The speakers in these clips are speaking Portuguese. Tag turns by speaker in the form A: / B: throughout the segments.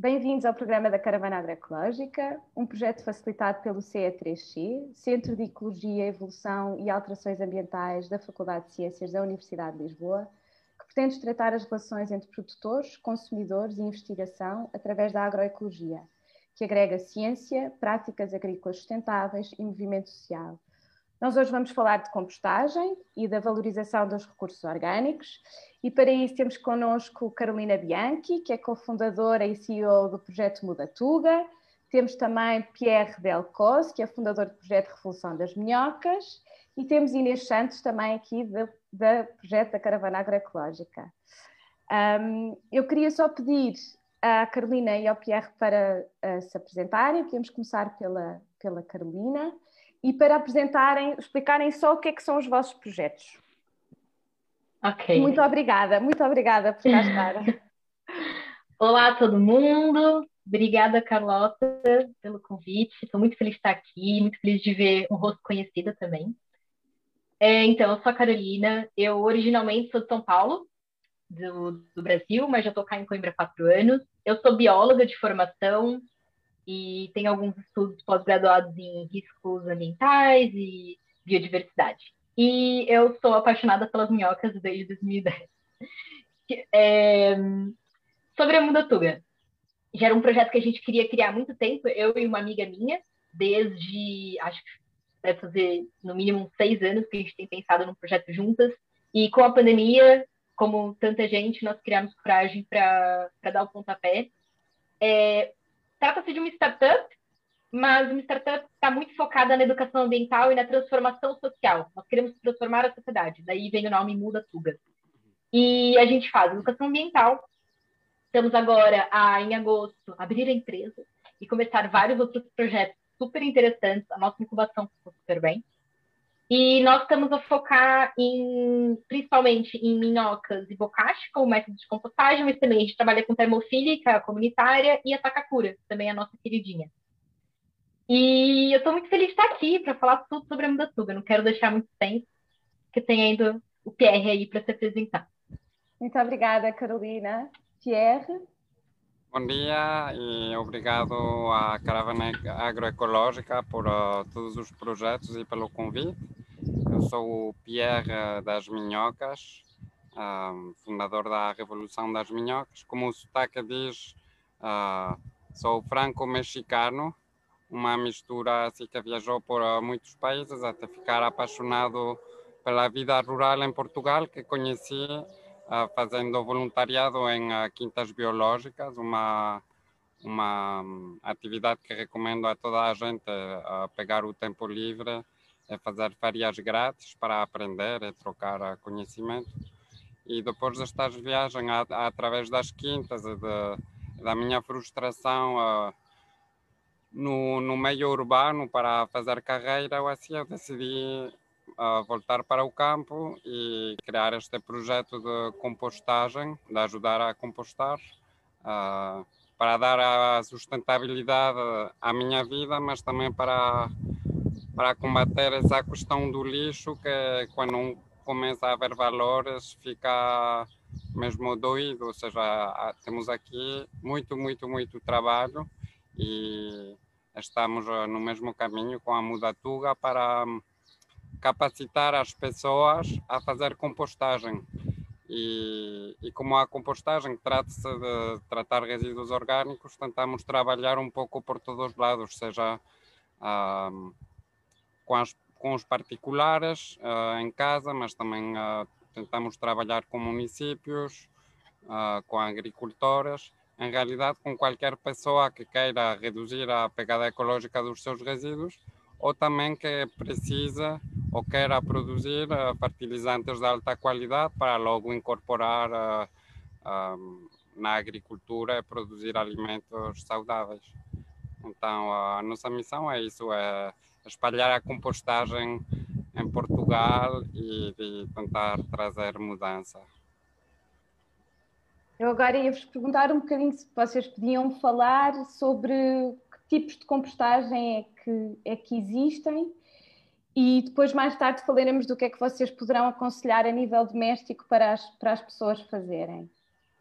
A: Bem-vindos ao programa da Caravana Agroecológica, um projeto facilitado pelo CE3C, Centro de Ecologia, Evolução e Alterações Ambientais da Faculdade de Ciências da Universidade de Lisboa, que pretende tratar as relações entre produtores, consumidores e investigação através da agroecologia, que agrega ciência, práticas agrícolas sustentáveis e movimento social. Nós hoje vamos falar de compostagem e da valorização dos recursos orgânicos e para isso temos connosco Carolina Bianchi, que é cofundadora e CEO do projeto Mudatuga. Temos também Pierre Delcos, que é fundador do projeto Revolução das Minhocas. E temos Inês Santos, também aqui do, projeto da Caravana Agroecológica. Um, eu queria só pedir à Carolina e ao Pierre para uh, se apresentarem. Podemos começar pela, pela Carolina e para apresentarem, explicarem só o que é que são os vossos projetos.
B: Ok.
A: Muito obrigada, muito obrigada por cá estar.
B: Olá a todo mundo, obrigada Carlota pelo convite, estou muito feliz de estar aqui, muito feliz de ver um rosto conhecido também. É, então, eu sou a Carolina, eu originalmente sou de São Paulo, do, do Brasil, mas já estou cá em Coimbra há quatro anos. Eu sou bióloga de formação, e tem alguns estudos pós-graduados em riscos ambientais e biodiversidade. E eu sou apaixonada pelas minhocas desde 2010. É, sobre a Mudatuga, já era um projeto que a gente queria criar há muito tempo, eu e uma amiga minha, desde, acho que deve fazer no mínimo seis anos que a gente tem pensado num projeto juntas, e com a pandemia, como tanta gente, nós criamos coragem para dar o pontapé. É, Trata-se de uma startup, mas uma startup está muito focada na educação ambiental e na transformação social. Nós queremos transformar a sociedade, daí vem o nome Muda Tuga. E a gente faz educação ambiental. Estamos agora, a, em agosto, abrir a empresa e começar vários outros projetos super interessantes. A nossa incubação ficou super bem. E nós estamos a focar em, principalmente em minhocas e bocashi como método de compostagem, mas também a gente trabalha com termofílica comunitária e a takakura, também é a nossa queridinha. E eu estou muito feliz de estar aqui para falar tudo sobre a Mudatuba. Não quero deixar muito tempo, porque tem ainda o Pierre aí para se apresentar.
A: Muito obrigada, Carolina. Pierre?
C: Bom dia e obrigado à Caravana Agroecológica por uh, todos os projetos e pelo convite. Sou o Pierre das Minhocas, uh, fundador da Revolução das Minhocas. Como o sotaque diz, uh, sou franco-mexicano, uma mistura assim que viajou por muitos países até ficar apaixonado pela vida rural em Portugal, que conheci fazendo voluntariado em quintas biológicas, uma, uma atividade que recomendo a toda a gente a pegar o tempo livre e fazer férias grátis para aprender e trocar conhecimento. E depois destas viagens através das quintas de, da minha frustração no, no meio urbano para fazer carreira, eu, assim, eu decidi a voltar para o campo e criar este projeto de compostagem, de ajudar a compostar, para dar a sustentabilidade à minha vida, mas também para, para combater essa questão do lixo, que quando começa a haver valores fica mesmo doído, ou seja, temos aqui muito, muito, muito trabalho e estamos no mesmo caminho com a Mudatuga para capacitar as pessoas a fazer compostagem. E, e como a compostagem trata-se de tratar resíduos orgânicos, tentamos trabalhar um pouco por todos os lados, seja ah, com, as, com os particulares ah, em casa, mas também ah, tentamos trabalhar com municípios, com agricultores, em realidade com qualquer pessoa que queira reduzir a pegada ecológica dos seus resíduos ou também que precisa ou queira produzir fertilizantes de alta qualidade para logo incorporar na agricultura e produzir alimentos saudáveis. Então, a nossa missão é isso, é espalhar a compostagem em Portugal e de tentar trazer mudança.
A: Eu agora ia vos perguntar um bocadinho se vocês podiam falar sobre tipos de compostagem é que, é que existem e depois mais tarde falaremos do que é que vocês poderão aconselhar a nível doméstico para as, para as pessoas fazerem.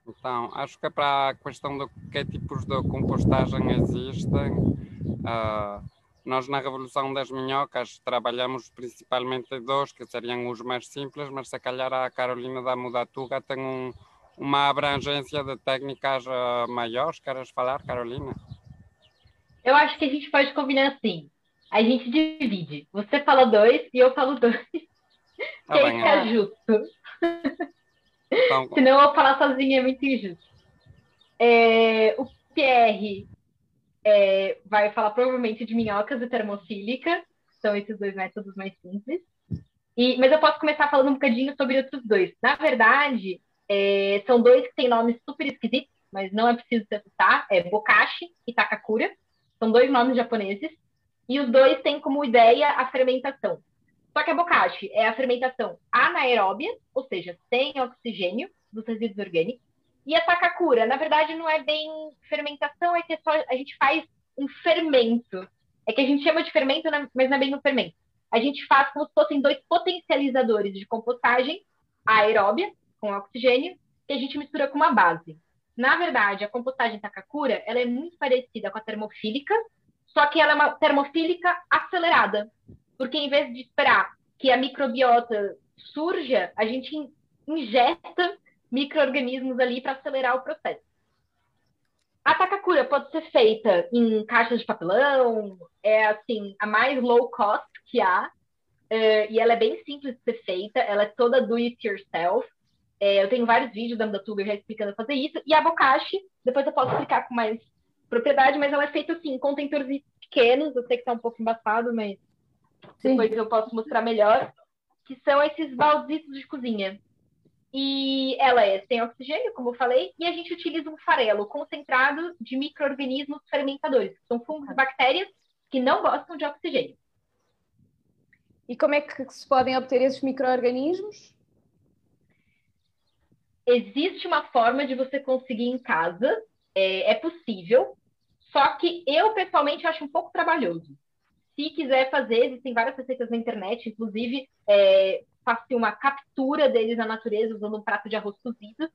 C: Então, acho que é para a questão de que tipos de compostagem existem, uh, nós na Revolução das Minhocas trabalhamos principalmente dois, que seriam os mais simples, mas se calhar a Carolina da Mudatuga tem um, uma abrangência de técnicas uh, maiores. Queres falar, Carolina?
B: Eu acho que a gente pode combinar assim. A gente divide. Você fala dois e eu falo dois. Tá que aí fica justo. Então... Senão eu falar sozinha é muito injusto. É, o Pierre é, vai falar provavelmente de minhocas e termofílica, são esses dois métodos mais simples. E, mas eu posso começar falando um bocadinho sobre outros dois. Na verdade, é, são dois que têm nomes super esquisitos, mas não é preciso se assustar. É Bokashi e Takakura. São dois nomes japoneses. E os dois têm como ideia a fermentação. Só que a bokashi é a fermentação anaeróbia, ou seja, sem oxigênio dos resíduos orgânicos. E a takakura, na verdade, não é bem fermentação, é que é só, a gente faz um fermento. É que a gente chama de fermento, né, mas não é bem um fermento. A gente faz como se fossem dois potencializadores de compostagem aeróbia, com oxigênio, que a gente mistura com uma base. Na verdade, a compostagem takakura, ela é muito parecida com a termofílica, só que ela é uma termofílica acelerada. Porque em vez de esperar que a microbiota surja, a gente injeta micro-organismos ali para acelerar o processo. A Takakura pode ser feita em caixas de papelão, é assim, a mais low cost que há, é, e ela é bem simples de ser feita, ela é toda do it yourself. É, eu tenho vários vídeos da Amdatuber já explicando fazer isso, e a Bokashi, depois eu posso explicar com mais propriedade, mas ela é feita assim, em contentores pequenos, eu sei que está um pouco embaçado, mas Sim. depois eu posso mostrar melhor, que são esses balditos de cozinha. E ela é sem oxigênio, como eu falei, e a gente utiliza um farelo concentrado de micro-organismos fermentadores, que são fungos e bactérias que não gostam de oxigênio.
A: E como é que se podem obter esses micro-organismos?
B: Existe uma forma de você conseguir em casa, é, é possível, só que eu pessoalmente acho um pouco trabalhoso. Se quiser fazer, existem várias receitas na internet, inclusive é, faça uma captura deles na natureza usando um prato de arroz cozido.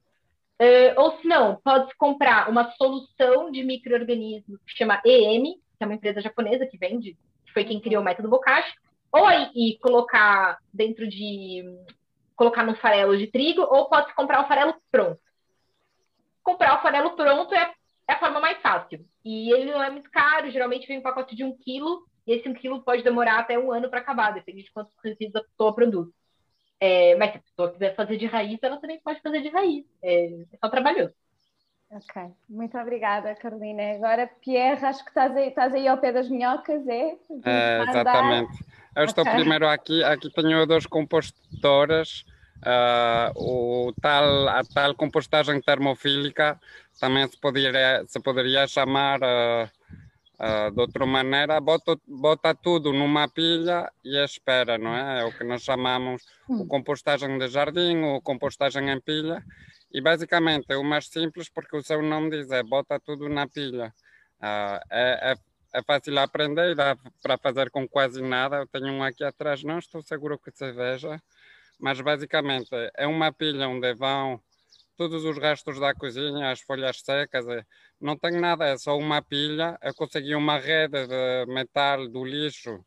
B: Uh, ou se não, pode comprar uma solução de micro-organismos que chama EM, que é uma empresa japonesa que vende, que foi quem criou o método Bokashi, ou aí e colocar dentro de colocar no farelo de trigo, ou pode comprar o farelo pronto. Comprar o farelo pronto é, é a forma mais fácil. E ele não é muito caro, geralmente vem um pacote de um quilo, e esse um quilo pode demorar até um ano para acabar, depende de quantos resíduos a pessoa produz. É, mas se a pessoa quiser fazer de raiz, ela também pode fazer de raiz. É, é só trabalhoso.
A: Ok, muito obrigada, Carolina. Agora, Pierre, acho que estás aí, estás aí ao pé das minhocas, é?
C: é exatamente. Eu estou okay. primeiro aqui, aqui tenho duas compostoras, uh, o tal, a tal compostagem termofílica também se poderia, se poderia chamar uh, Uh, de outra maneira, bota, bota tudo numa pilha e espera, não é? É o que nós chamamos o hum. compostagem de jardim ou compostagem em pilha. E basicamente é o mais simples porque o seu nome diz é bota tudo na pilha. Uh, é, é, é, fácil aprender, dá para fazer com quase nada. Eu tenho um aqui atrás, não estou seguro que se veja, mas basicamente é uma pilha onde vão todos os restos da cozinha, as folhas secas, é, não tem nada, é só uma pilha. Eu consegui uma rede de metal do lixo,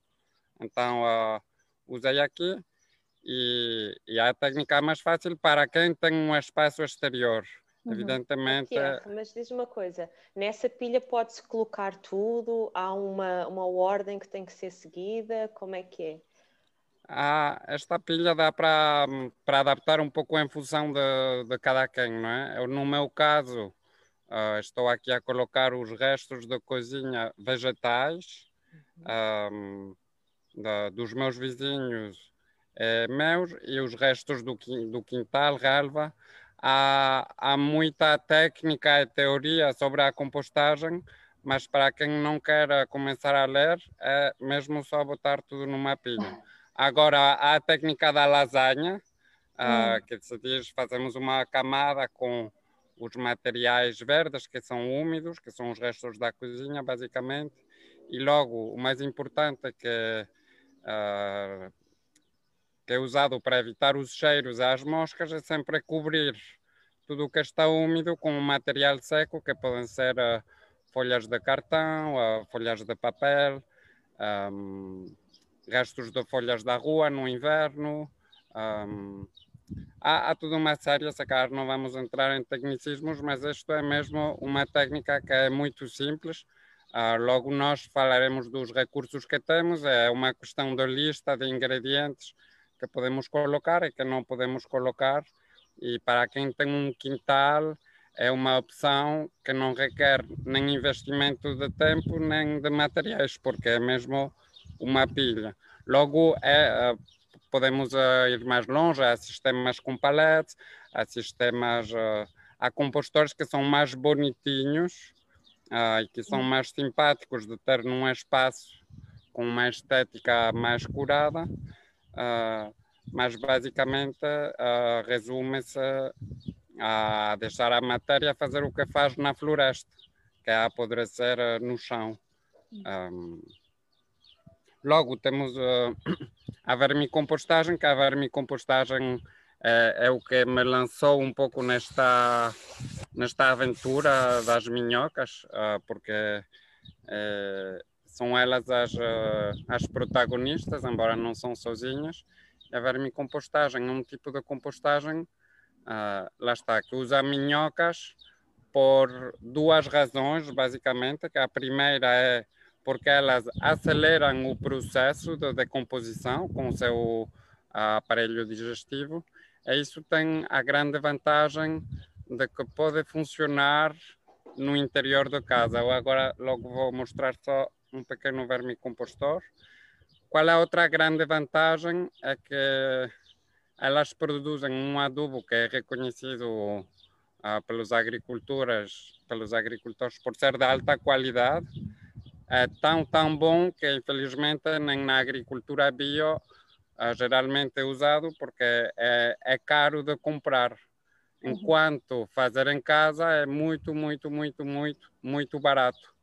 C: então uh, usei aqui. E, e, a técnica é mais fácil para quem tem um espaço exterior. Uhum. Evidentemente.
D: Mas diz uma coisa: nessa pilha pode-se colocar tudo? Há uma, uma ordem que tem que ser seguida? Como é que é?
C: Ah, esta pilha dá para, para adaptar um pouco em função de, de cada quem, não é? Eu, no meu caso, uh, estou aqui a colocar os restos de cozinha vegetais um, da, dos meus vizinhos é, meus e os restos do, do quintal, relva. Há, há muita técnica e teoria sobre a compostagem, mas para quem não quer começar a ler, é mesmo só botar tudo numa pilha. Agora, a técnica da lasanha, uh, que se diz, fazemos uma camada com os materiais verdes, que são úmidos, que são os restos da cozinha, basicamente, e logo, o mais importante que, uh, que é usado para evitar os cheiros às moscas é sempre cobrir tudo o que está úmido com um material seco, que podem ser uh, folhas de cartão, uh, folhas de papel, um, restos de folhas da rua no inverno. Um, há, há toda uma série, se calhar não vamos entrar em tecnicismos, mas isto é mesmo uma técnica que é muito simples. Uh, logo nós falaremos dos recursos que temos, é uma questão de lista de ingredientes que podemos colocar e que não podemos colocar. E para quem tem um quintal, é uma opção que não requer nem investimento de tempo nem de materiais, porque é mesmo uma pilha. Logo, é, podemos uh, ir mais longe, há sistemas com paletes, há sistemas, uh, há compostores que são mais bonitinhos e que são mais simpáticos de ter num espaço com uma estética mais curada, mas basicamente resume-se a deixar a matéria fazer o que faz na floresta, que é apodrecer no chão. Um, Logo, temos uh, a vermicompostagem, que a vermicompostagem é, é o que me lançou um pouco nesta, nesta aventura das minhocas, uh, porque uh, são elas as, as protagonistas, embora não são sozinhas. A vermicompostagem é um tipo de compostagem, lá está, que usa minhocas por duas razões, basicamente, que a primeira é porque elas aceleram o processo de decomposição com o seu aparelho digestivo. E isso tem a grande vantagem de que pode funcionar no interior da casa. Eu agora logo vou mostrar só um pequeno vermicompostor. Qual é a outra grande vantagem? É que elas produzem um adubo que é reconhecido uh, pelos agricultores, pelos agricultores por ser de alta qualidade é tão, tão bom que, infelizmente, nem na agricultura bio é geralmente é usado porque é, é caro de comprar. Uhum. Enquanto fazer em casa é muito, muito, muito, muito, muito barato.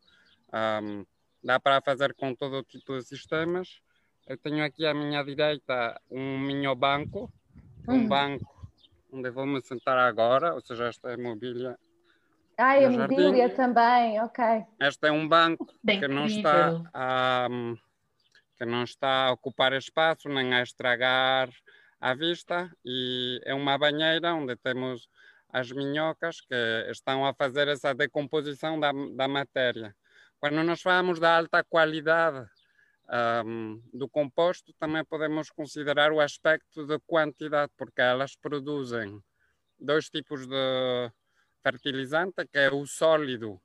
C: Um, dá para fazer com todo tipo de sistemas. Eu tenho aqui à minha direita um minho banco, um uhum. banco onde vou me sentar agora, ou seja, esta é mobília
A: ah, e a mobília também, ok.
C: Este é um banco Bem que não, está a, que não está a ocupar espaço nem a estragar a vista e é uma banheira onde temos as minhocas que estão a fazer essa decomposição da, da matéria. Quando nós falamos da alta qualidade um, do composto, também podemos considerar o aspecto de quantidade, porque elas produzem dois tipos de fertilizante, que é o sólido,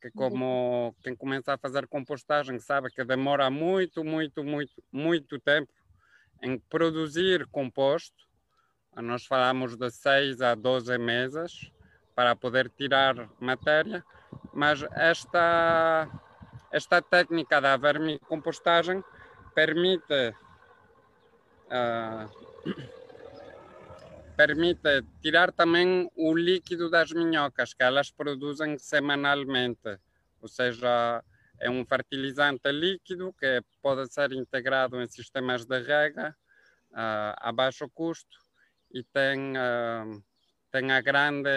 C: que como quem começa a fazer compostagem sabe que demora muito, muito, muito, muito tempo em produzir composto. Nós falamos de 6 a 12 meses para poder tirar matéria, mas esta, esta técnica da vermicompostagem permite uh, permite tirar também o líquido das minhocas que elas produzem semanalmente, ou seja, é um fertilizante líquido que pode ser integrado em sistemas de rega uh, a baixo custo e tem, uh, tem a grande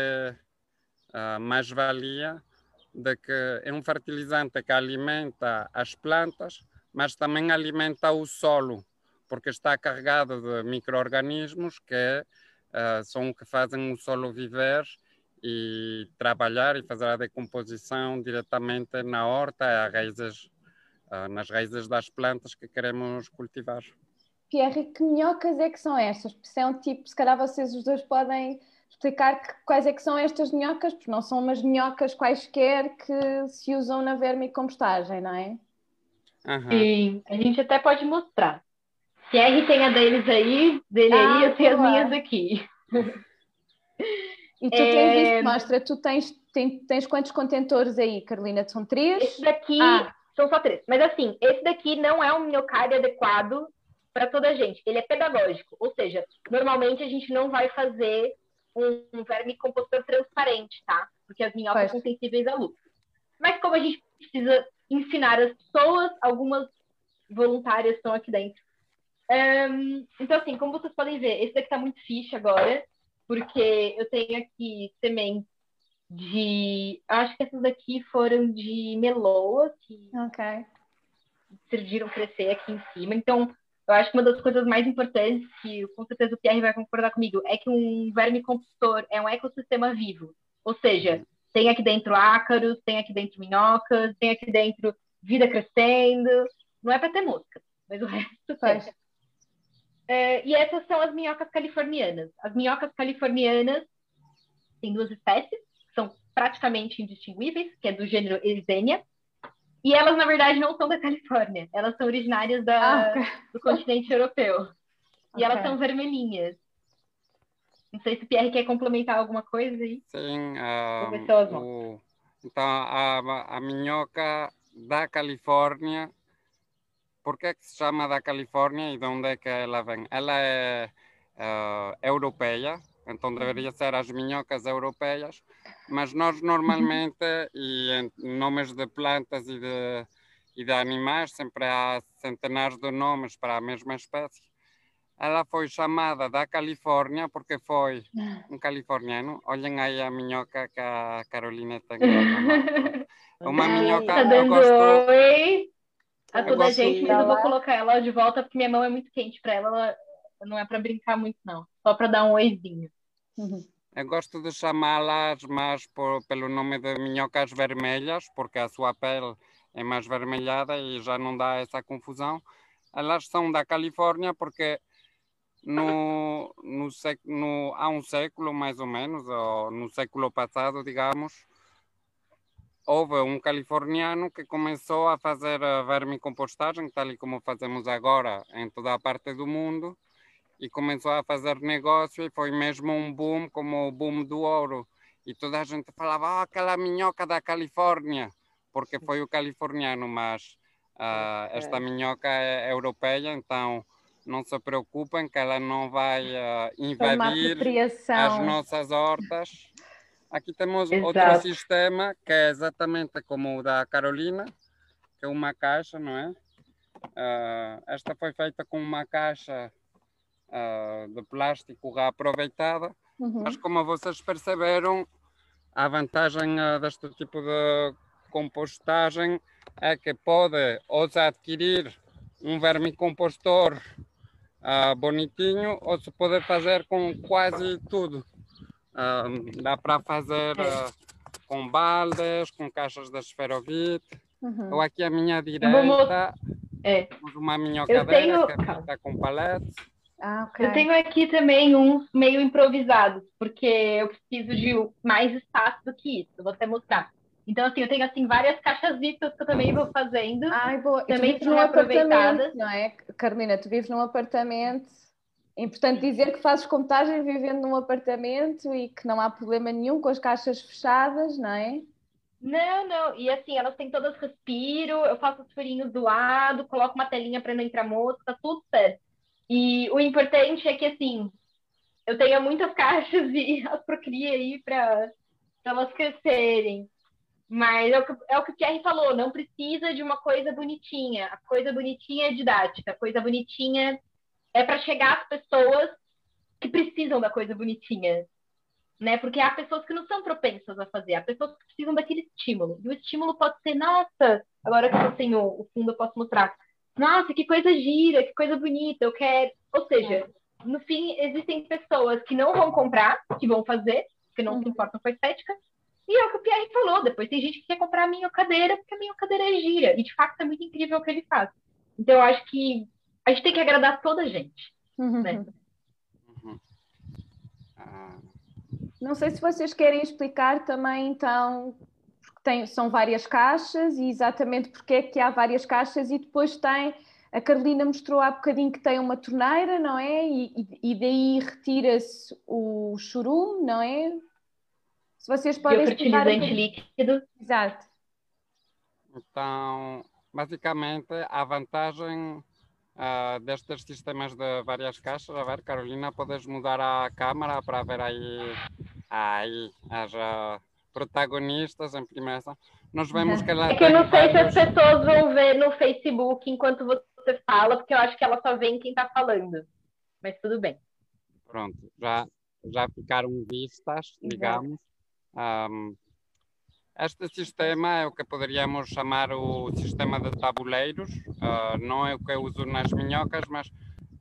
C: uh, mais-valia de que é um fertilizante que alimenta as plantas, mas também alimenta o solo, porque está carregado de micro-organismos que uh, são que fazem o solo viver e trabalhar e fazer a decomposição diretamente na horta, raízes, uh, nas raízes das plantas que queremos cultivar.
A: Pierre, que minhocas é que são estas? São tipo, se calhar vocês os dois podem explicar que, quais é que são estas minhocas, porque não são umas minhocas quaisquer que se usam na vermicompostagem, não é?
B: Uhum. Sim, a gente até pode mostrar. Pierre tem a deles aí, dele ah, aí, eu tenho as minhas aqui.
A: E tu é... tens isso, mostra, tu tens, tens, tens quantos contentores aí, Carolina? São três?
B: Esse daqui ah. são só três. Mas assim, esse daqui não é um minhocário adequado para toda a gente. Ele é pedagógico, ou seja, normalmente a gente não vai fazer um, um vermicompostor transparente, tá? Porque as minhocas são sensíveis à luz. Mas como a gente precisa ensinar as pessoas, algumas voluntárias estão aqui dentro um, então, assim, como vocês podem ver, esse daqui tá muito fixe agora. porque eu tenho aqui sementes de. Acho que essas daqui foram de meloa, que
A: Ok.
B: decidiram crescer aqui em cima. Então, eu acho que uma das coisas mais importantes, que com certeza o Pierre vai concordar comigo, é que um verme compostor é um ecossistema vivo. Ou seja, tem aqui dentro ácaros, tem aqui dentro minhocas, tem aqui dentro vida crescendo. Não é para ter mosca, mas o resto tem.
A: Pois.
B: É, e essas são as minhocas californianas. As minhocas californianas têm duas espécies, que são praticamente indistinguíveis, que é do gênero Erisenia. E elas, na verdade, não são da Califórnia. Elas são originárias da,
A: Ah,
B: do continente europeu. E elas
A: Ok.
B: são vermelhinhas. Não sei se o Pierre quer complementar alguma coisa aí.
C: Sim, ah,
B: eu as
C: o- então a, a minhoca da Califórnia, por que é que se chama da Califórnia e de onde é que ela vem? Ela é ah, europeia, então deveria ser as minhocas europeias, mas nós normalmente, e em nomes de plantas e de, e de animais, sempre há centenares de nomes para a mesma espécie. Ela foi chamada da Califórnia porque foi um californiano. Olhem aí a minhoca que a Carolina tem. Uma minhoca,
B: Tá
C: eu gosto.
B: Oi a toda a gente, mas eu vou colocar ela de volta porque minha mão é muito quente para ela. ela não é para brincar muito, não. Só para dar um oizinho.
A: Uhum.
C: Eu gosto de chamá-las mais por, pelo nome de minhocas vermelhas, porque a sua pele é mais vermelhada e já não dá essa confusão. Elas são da Califórnia porque no, no, no, há um século, mais ou menos, ou no século passado, digamos, houve um californiano que começou a fazer a vermicompostagem, tal e como fazemos agora em toda a parte do mundo, e começou a fazer negócio e foi mesmo um boom, como o boom do ouro. E toda a gente falava, ah, aquela minhoca da Califórnia, porque foi o californiano, mas ah, esta minhoca é europeia, então não se preocupem que ela não vai
A: uma
C: invadir as nossas hortas. Aqui temos outro
B: Exato.
C: sistema que é exatamente como o da Carolina, que é uma caixa, não é? Ah, esta foi feita com uma caixa ah, de plástico reaproveitada,
A: Uhum.
C: mas como vocês perceberam, a vantagem ah, deste tipo de compostagem é que pode ou se adquirir um vermicompostor ah, bonitinho ou se pode fazer com quase tudo. Dá para fazer ah, com baldes, com caixas de esferovite.
A: Uhum.
C: Eu aqui à minha direita
B: É.
C: temos uma minhocadeira
B: tenho-
C: que é feita com paletes.
A: Ah, ok.
B: Eu tenho aqui também uns meio improvisados, porque eu preciso de mais espaço do que isso. Vou até mostrar. Então, assim, eu tenho assim várias caixasitas que eu também vou fazendo.
A: Ai, boa. Tu
B: Também
A: vives
B: são
A: apartamento, não é? Carolina, tu vives num apartamento. É importante dizer que fazes computagem vivendo num apartamento e que não há problema nenhum com as caixas fechadas, não é?
B: Não, não. E assim, elas têm todas respiro, eu faço os furinhos do lado, coloco uma telinha para não entrar mosca, tá tudo certo. E o importante é que, assim, eu tenha muitas caixas e as procrie aí para elas crescerem. Mas é o, que, é o que o Pierre falou, não precisa de uma coisa bonitinha. A coisa bonitinha é didática, a coisa bonitinha é para chegar às pessoas que precisam da coisa bonitinha né? Porque há pessoas que não são propensas a fazer, há pessoas que precisam daquele estímulo. E o estímulo pode ser, nossa, agora que eu tenho o fundo, eu posso mostrar. Nossa, que coisa gira, que coisa bonita, eu quero. Ou seja, no fim, existem pessoas que não vão comprar, que vão fazer, que não se importam com a estética. E é o que o Pierre falou, depois tem gente que quer comprar a minha cadeira, porque a minha cadeira é gira. E de fato é muito incrível o que ele faz. Então eu acho que a gente tem que agradar toda a gente.
A: Uhum.
B: Né?
C: Uhum. Ah,
A: Não sei se vocês querem explicar também, então, porque tem, são várias caixas e exatamente porque é que há várias caixas e depois tem, a Carolina mostrou há bocadinho que tem uma torneira, não é? E, e- daí retira-se o churume, não é? Se vocês podem
B: o
A: explicar um
B: fertilizante
A: bocadinho-
B: líquido.
A: Exato.
C: Então, basicamente, a vantagem ah, destes sistemas de várias caixas, a ver, Carolina, podes mudar a câmera para ver aí, aí as ah, protagonistas em primeira. Nós vemos que ela
B: É que eu não sei se as
C: vários...
B: pessoas vão ver no Facebook enquanto você fala, porque eu acho que ela só vê quem tá falando. Mas tudo bem.
C: Pronto, já, já ficaram vistas, digamos. Um, este sistema é o que poderíamos chamar o sistema de tabuleiros, uh, não é o que eu uso nas minhocas, mas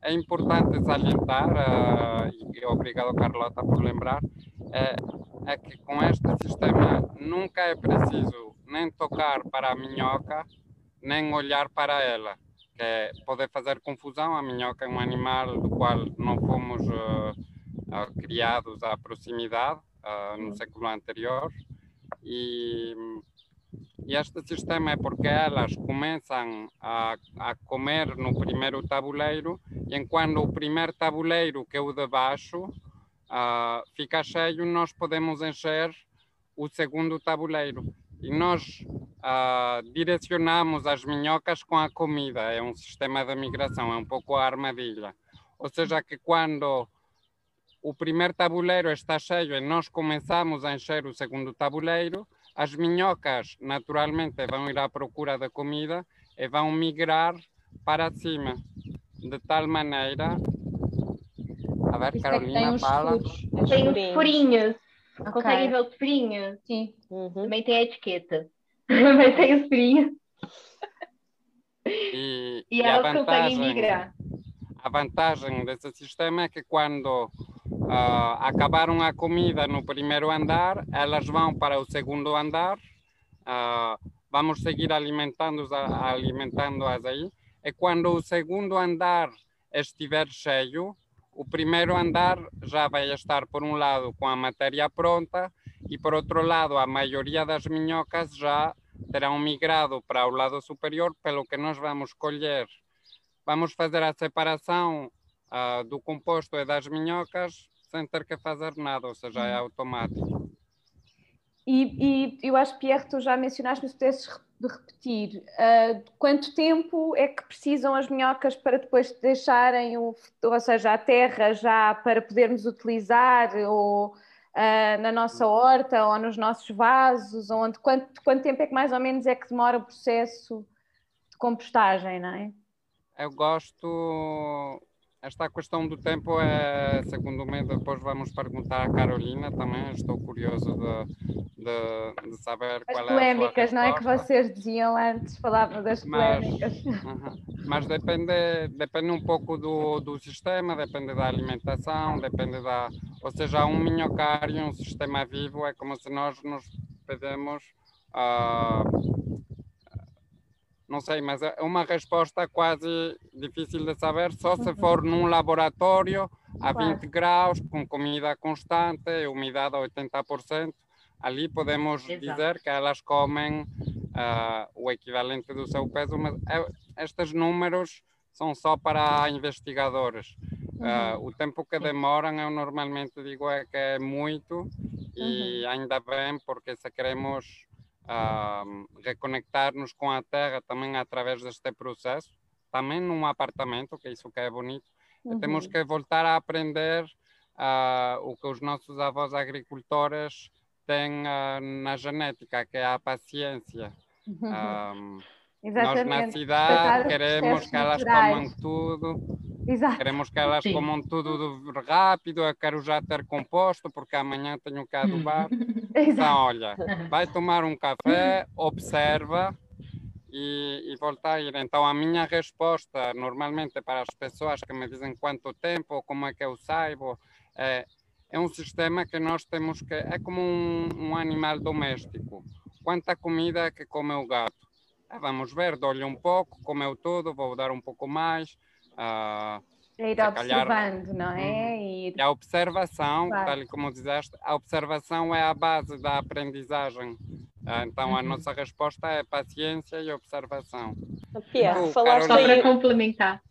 C: é importante salientar, uh, e obrigado Carlota por lembrar, é, é que com este sistema nunca é preciso nem tocar para a minhoca, nem olhar para ela, que pode fazer confusão. A minhoca é um animal do qual não fomos uh, criados à proximidade no século anterior. E, este sistema é porque elas começam a, a comer no primeiro tabuleiro, e enquanto o primeiro tabuleiro, que é o de baixo, fica cheio, nós podemos encher o segundo tabuleiro. E nós uh, direcionamos as minhocas com a comida. É um sistema de migração, é um pouco a armadilha. Ou seja, que quando o primeiro tabuleiro está cheio e nós começamos a encher o segundo tabuleiro, as minhocas naturalmente vão ir à procura da comida e vão migrar para cima, de tal maneira. A ver, Carolina, fala.
B: Tem os furinhos. Okay. Conseguem ver os furinhos?
A: Sim.
B: Uhum. Também tem a etiqueta. Mas tem os furinhos.
C: E, e, e elas vantagem, conseguem migrar. A vantagem desse sistema é que quando uh, acabaram a comida no primeiro andar, elas vão para o segundo andar. Uh, vamos seguir alimentando-as alimentando aí. E quando o segundo andar estiver cheio, o primeiro andar já vai estar, por um lado, com a matéria pronta e, por outro lado, a maioria das minhocas já terão migrado para o lado superior, pelo que nós vamos colher. Vamos fazer a separação uh, do composto e das minhocas sem ter que fazer nada, ou seja, é automático.
A: E, e eu acho, Pierre, tu já mencionaste, mas pudesses de repetir, uh, quanto tempo é que precisam as minhocas para depois deixarem, o, ou seja, a terra já para podermos utilizar, ou uh, na nossa horta, ou nos nossos vasos, onde, quanto, quanto tempo é que mais ou menos é que demora o processo de compostagem, não é?
C: Eu gosto esta questão do tempo é, segundo me, depois vamos perguntar à Carolina também, estou curioso de, de, de saber
A: as
C: qual
A: polémicas, é a não é que vocês diziam antes, falavam das polémicas.
C: Mas, mas depende, depende um pouco do, do sistema, depende da alimentação, depende da... Ou seja, um minhocário, um sistema vivo, é como se nós nos pedimos... Uh, não sei, mas é uma resposta quase difícil de saber, só se for num laboratório a 20 graus, com comida constante, umidade a 80%, ali podemos Exato. dizer que elas comem uh, o equivalente do seu peso, mas é, estes números são só para investigadores. Uh, o tempo que demoram, eu normalmente digo é que é muito, e uhum. ainda bem, porque se queremos uh, reconectar-nos com a terra também através deste processo, também num apartamento, que é isso que é bonito. Uhum. Temos que voltar a aprender uh, o que os nossos avós agricultores têm uh, na genética, que é a paciência. Uhum. nós na cidade queremos que elas comam tudo, Exato. Queremos que elas Sim. comam tudo rápido, eu quero já ter composto, porque amanhã tenho que adubar. então, olha, vai tomar um café, observa e, e volta a ir. Então, a minha resposta, normalmente, para as pessoas que me dizem quanto tempo, como é que eu saibo, é, é um sistema que nós temos que. É como um, um animal doméstico. Quanta comida que come o gato? Vamos ver, dou-lhe um pouco, comeu tudo, vou dar um pouco mais
A: Uh, é ir observando, não é?
C: E a observação, claro. tal como dizeste, a observação é a base da aprendizagem. Ah, então, uhum. a nossa resposta é paciência e observação.
D: Pierre, falaste Carolina...
B: Só para complementar.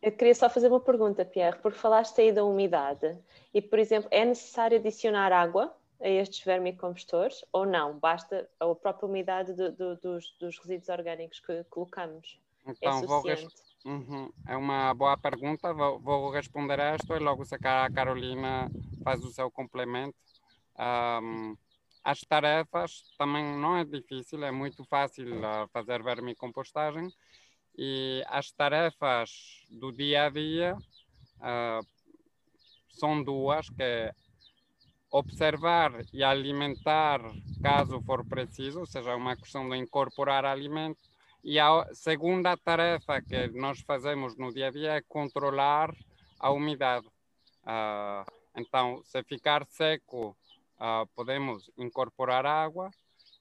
D: Eu queria só fazer uma pergunta, Pierre, porque falaste aí da umidade e, por exemplo, é necessário adicionar água a estes vermicompostores ou não? Basta a própria umidade do, do, dos, dos resíduos orgânicos que colocamos? É então, é suficiente?
C: Uhum. É uma boa pergunta. Vou, vou, responder a esta e logo se a Carolina faz o seu complemento. Um, as tarefas também não é difícil, é muito fácil uh, fazer vermicompostagem. E as tarefas do dia a dia uh, são duas, que observar e alimentar caso for preciso, ou seja, uma questão de incorporar alimento. E a segunda tarefa que nós fazemos no dia a dia é controlar a umidade. Uh, então, se ficar seco, uh, podemos incorporar água,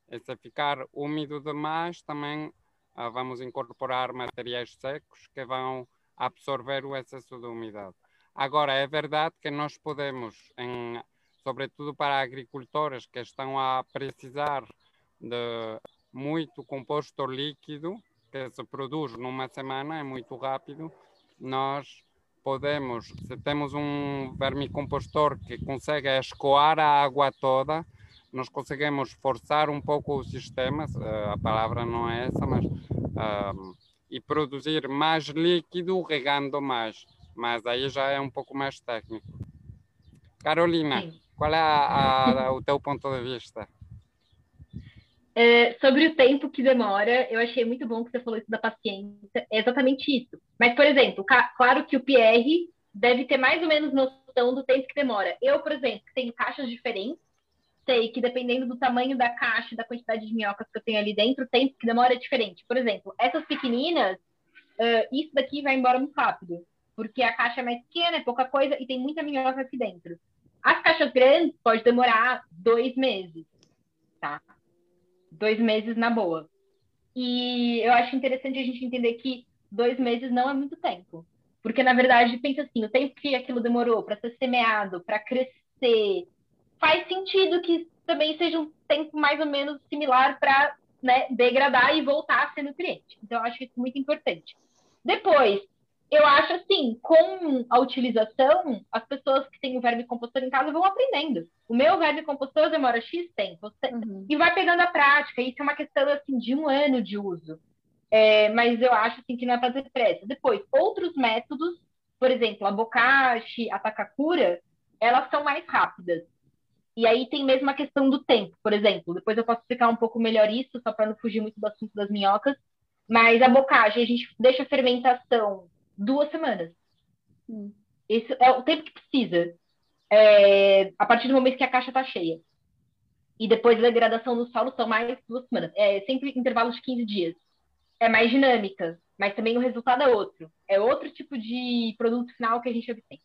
C: e se ficar úmido demais, também uh, vamos incorporar materiais secos que vão absorver o excesso de umidade. Agora, é verdade que nós podemos, em, sobretudo para agricultores que estão a precisar de muito composto líquido, que se produz numa semana, é muito rápido, nós podemos, se temos um vermicompostor que consegue escoar a água toda, nós conseguimos forçar um pouco o sistema, a palavra não é essa, mas um, e produzir mais líquido regando mais. Mas aí já é um pouco mais técnico. Carolina, qual é a, a, o teu ponto de vista?
B: É, sobre o tempo que demora, eu achei muito bom que você falou isso da paciência. É exatamente isso. Mas, por exemplo, claro que o Pierre deve ter mais ou menos noção do tempo que demora. Eu, por exemplo, que tenho caixas diferentes, sei que dependendo do tamanho da caixa, da quantidade de minhocas que eu tenho ali dentro, o tempo que demora é diferente. Por exemplo, essas pequeninas, uh, isso daqui vai embora muito rápido, porque a caixa é mais pequena, é pouca coisa e tem muita minhoca aqui dentro. As caixas grandes pode demorar dois meses, tá? Dois meses na boa. E eu acho interessante a gente entender que dois meses não é muito tempo. Porque, na verdade, pensa assim, o tempo que aquilo demorou para ser semeado, para crescer, faz sentido que também seja um tempo mais ou menos similar para né, degradar e voltar a ser nutriente. Então, eu acho isso muito importante. Depois, eu acho assim, com a utilização, as pessoas que têm o vermicompostor em casa vão aprendendo. O meu vermicompostor demora X tempo uhum. e vai pegando a prática. Isso é uma questão assim de um ano de uso. É, mas eu acho assim que não é para ter pressa. Depois, outros métodos, por exemplo, a bocashi, a takakura, elas são mais rápidas. E aí tem mesmo a questão do tempo, por exemplo. Depois eu posso explicar um pouco melhor isso, só para não fugir muito do assunto das minhocas. Mas a bocagem, a gente deixa a fermentação duas semanas. Hum. Esse é o tempo que precisa. É, a partir do momento que a caixa está cheia. E depois a degradação no solo são mais duas semanas. É sempre intervalos de 15 dias. É mais dinâmica, mas também o resultado é outro. É outro tipo de produto final que a gente obtém.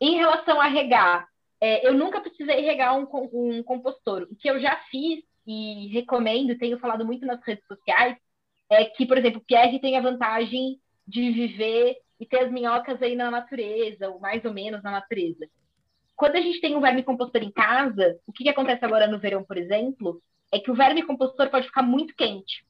B: Em relação a regar, é, eu nunca precisei regar um, um compostor. O que eu já fiz e recomendo, tenho falado muito nas redes sociais, é que, por exemplo, o Pierre tem a vantagem de viver e ter as minhocas aí na natureza, ou mais ou menos na natureza. Quando a gente tem um verme compostor em casa, o que, que acontece agora no verão, por exemplo, é que o verme compostor pode ficar muito quente.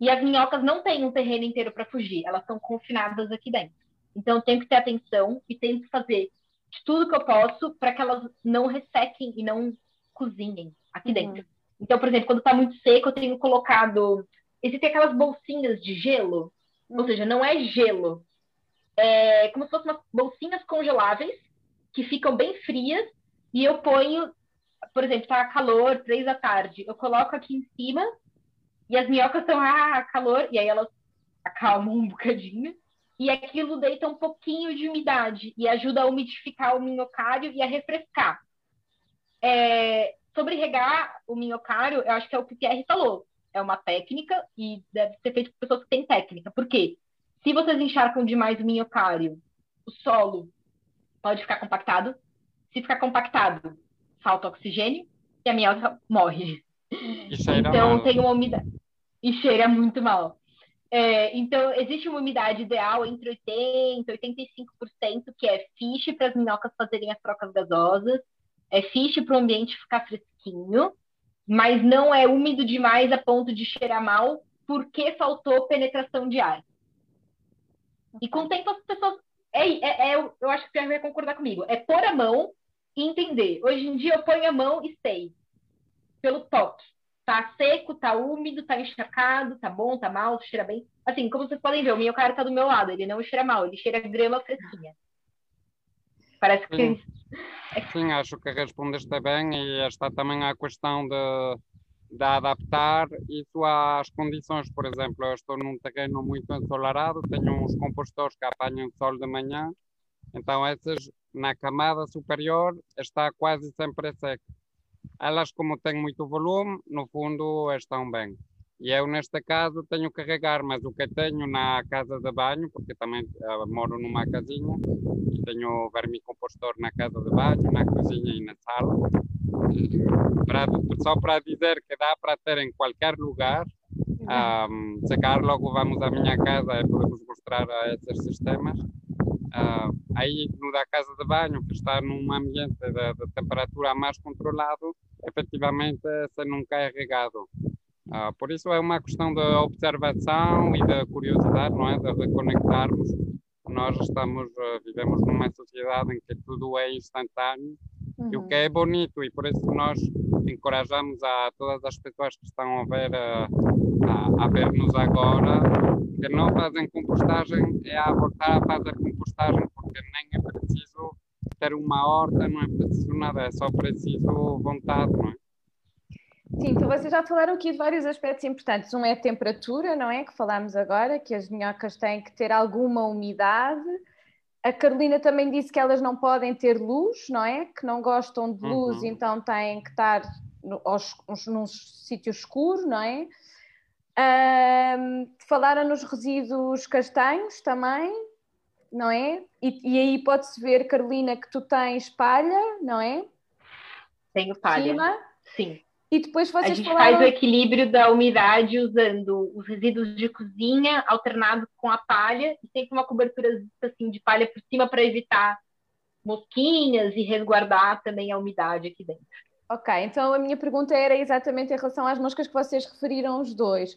B: E as minhocas não têm um terreno inteiro para fugir, elas são confinadas aqui dentro. Então, eu tenho que ter atenção e tenho que fazer de tudo que eu posso para que elas não ressequem e não cozinhem aqui uhum. dentro. Então, por exemplo, quando está muito seco, eu tenho colocado. Existem aquelas bolsinhas de gelo. Ou seja, não é gelo. É como se fossem umas bolsinhas congeláveis que ficam bem frias e eu ponho, por exemplo, tá calor, três da tarde, eu coloco aqui em cima e as minhocas estão, ah, calor, e aí elas acalmam um bocadinho e aquilo deita um pouquinho de umidade e ajuda a umidificar o minhocário e a refrescar. É, sobre regar o minhocário, eu acho que é o que o Pierre falou. É uma técnica e deve ser feito por pessoas que têm técnica. Por quê? Se vocês encharcam demais o minhocário, o solo pode ficar compactado. Se ficar compactado, falta oxigênio e a minhoca morre. então mal. tem uma umidade. E cheira muito mal. É, então, existe uma umidade ideal entre 80% e 85%, que é fiche para as minhocas fazerem as trocas gasosas, é fiche para o ambiente ficar fresquinho, mas não é úmido demais a ponto de cheirar mal, porque faltou penetração de ar. E com o tempo as pessoas. É, é, é eu acho que você vai concordar comigo. É pôr a mão e entender. Hoje em dia eu ponho a mão e sei. Pelo toque. Tá seco, tá úmido, tá encharcado, tá bom, tá mal, cheira bem. Assim, como vocês podem ver, o meu cara tá do meu lado, ele não cheira mal, ele cheira grama fresquinha. Parece que.
C: Sim, Sim acho que respondeste bem e está também a questão de, de adaptar isso às condições. Por exemplo, eu estou num terreno muito ensolarado, tenho uns compostores que apanham sol de manhã, então esses na camada superior está quase sempre seca. Elas, como têm muito volume, no fundo estão bem. E eu, neste caso, tenho que regar, mas o que tenho na casa de banho, porque também uh, moro numa casinha, tenho vermicompostor na casa de banho, na cozinha e na sala. Para, só para dizer que dá para ter em qualquer lugar. Um, se calhar logo vamos à minha casa e podemos mostrar esses sistemas. Uh, aí no da casa de banho, que está num ambiente de, de temperatura mais controlado, efetivamente se não cai regado. Uh, por isso é uma questão de observação e de curiosidade, não é? De reconectarmos. Nós estamos, uh, vivemos numa sociedade em que tudo é instantâneo uhum. e o que é bonito e por isso nós encorajamos a todas as pessoas que estão a ver, uh, a, a ver-nos agora, que não fazem compostagem, é a voltar a fazer compostagem, porque nem é preciso ter uma horta, não é preciso nada, é só preciso vontade, não é?
A: Sim, então vocês já falaram aqui de vários aspectos importantes. Um é a temperatura, não é? Que falámos agora, que as minhocas têm que ter alguma umidade. A Carolina também disse que elas não podem ter luz, não é? Que não gostam de luz, uhum. então têm que estar no, aos, num sítio escuro, não é? Um, falaram nos resíduos castanhos também, não é? E, e aí pode-se ver, Carolina, que tu tens palha, não é?
B: Tenho palha. Cima. Sim.
A: E depois vocês
B: A gente
A: falaram...
B: faz o equilíbrio da umidade usando os resíduos de cozinha alternados com a palha e sempre uma cobertura assim de palha por cima para evitar mosquinhas e resguardar também a umidade aqui dentro.
A: Ok, então a minha pergunta era exatamente em relação às moscas que vocês referiram os dois.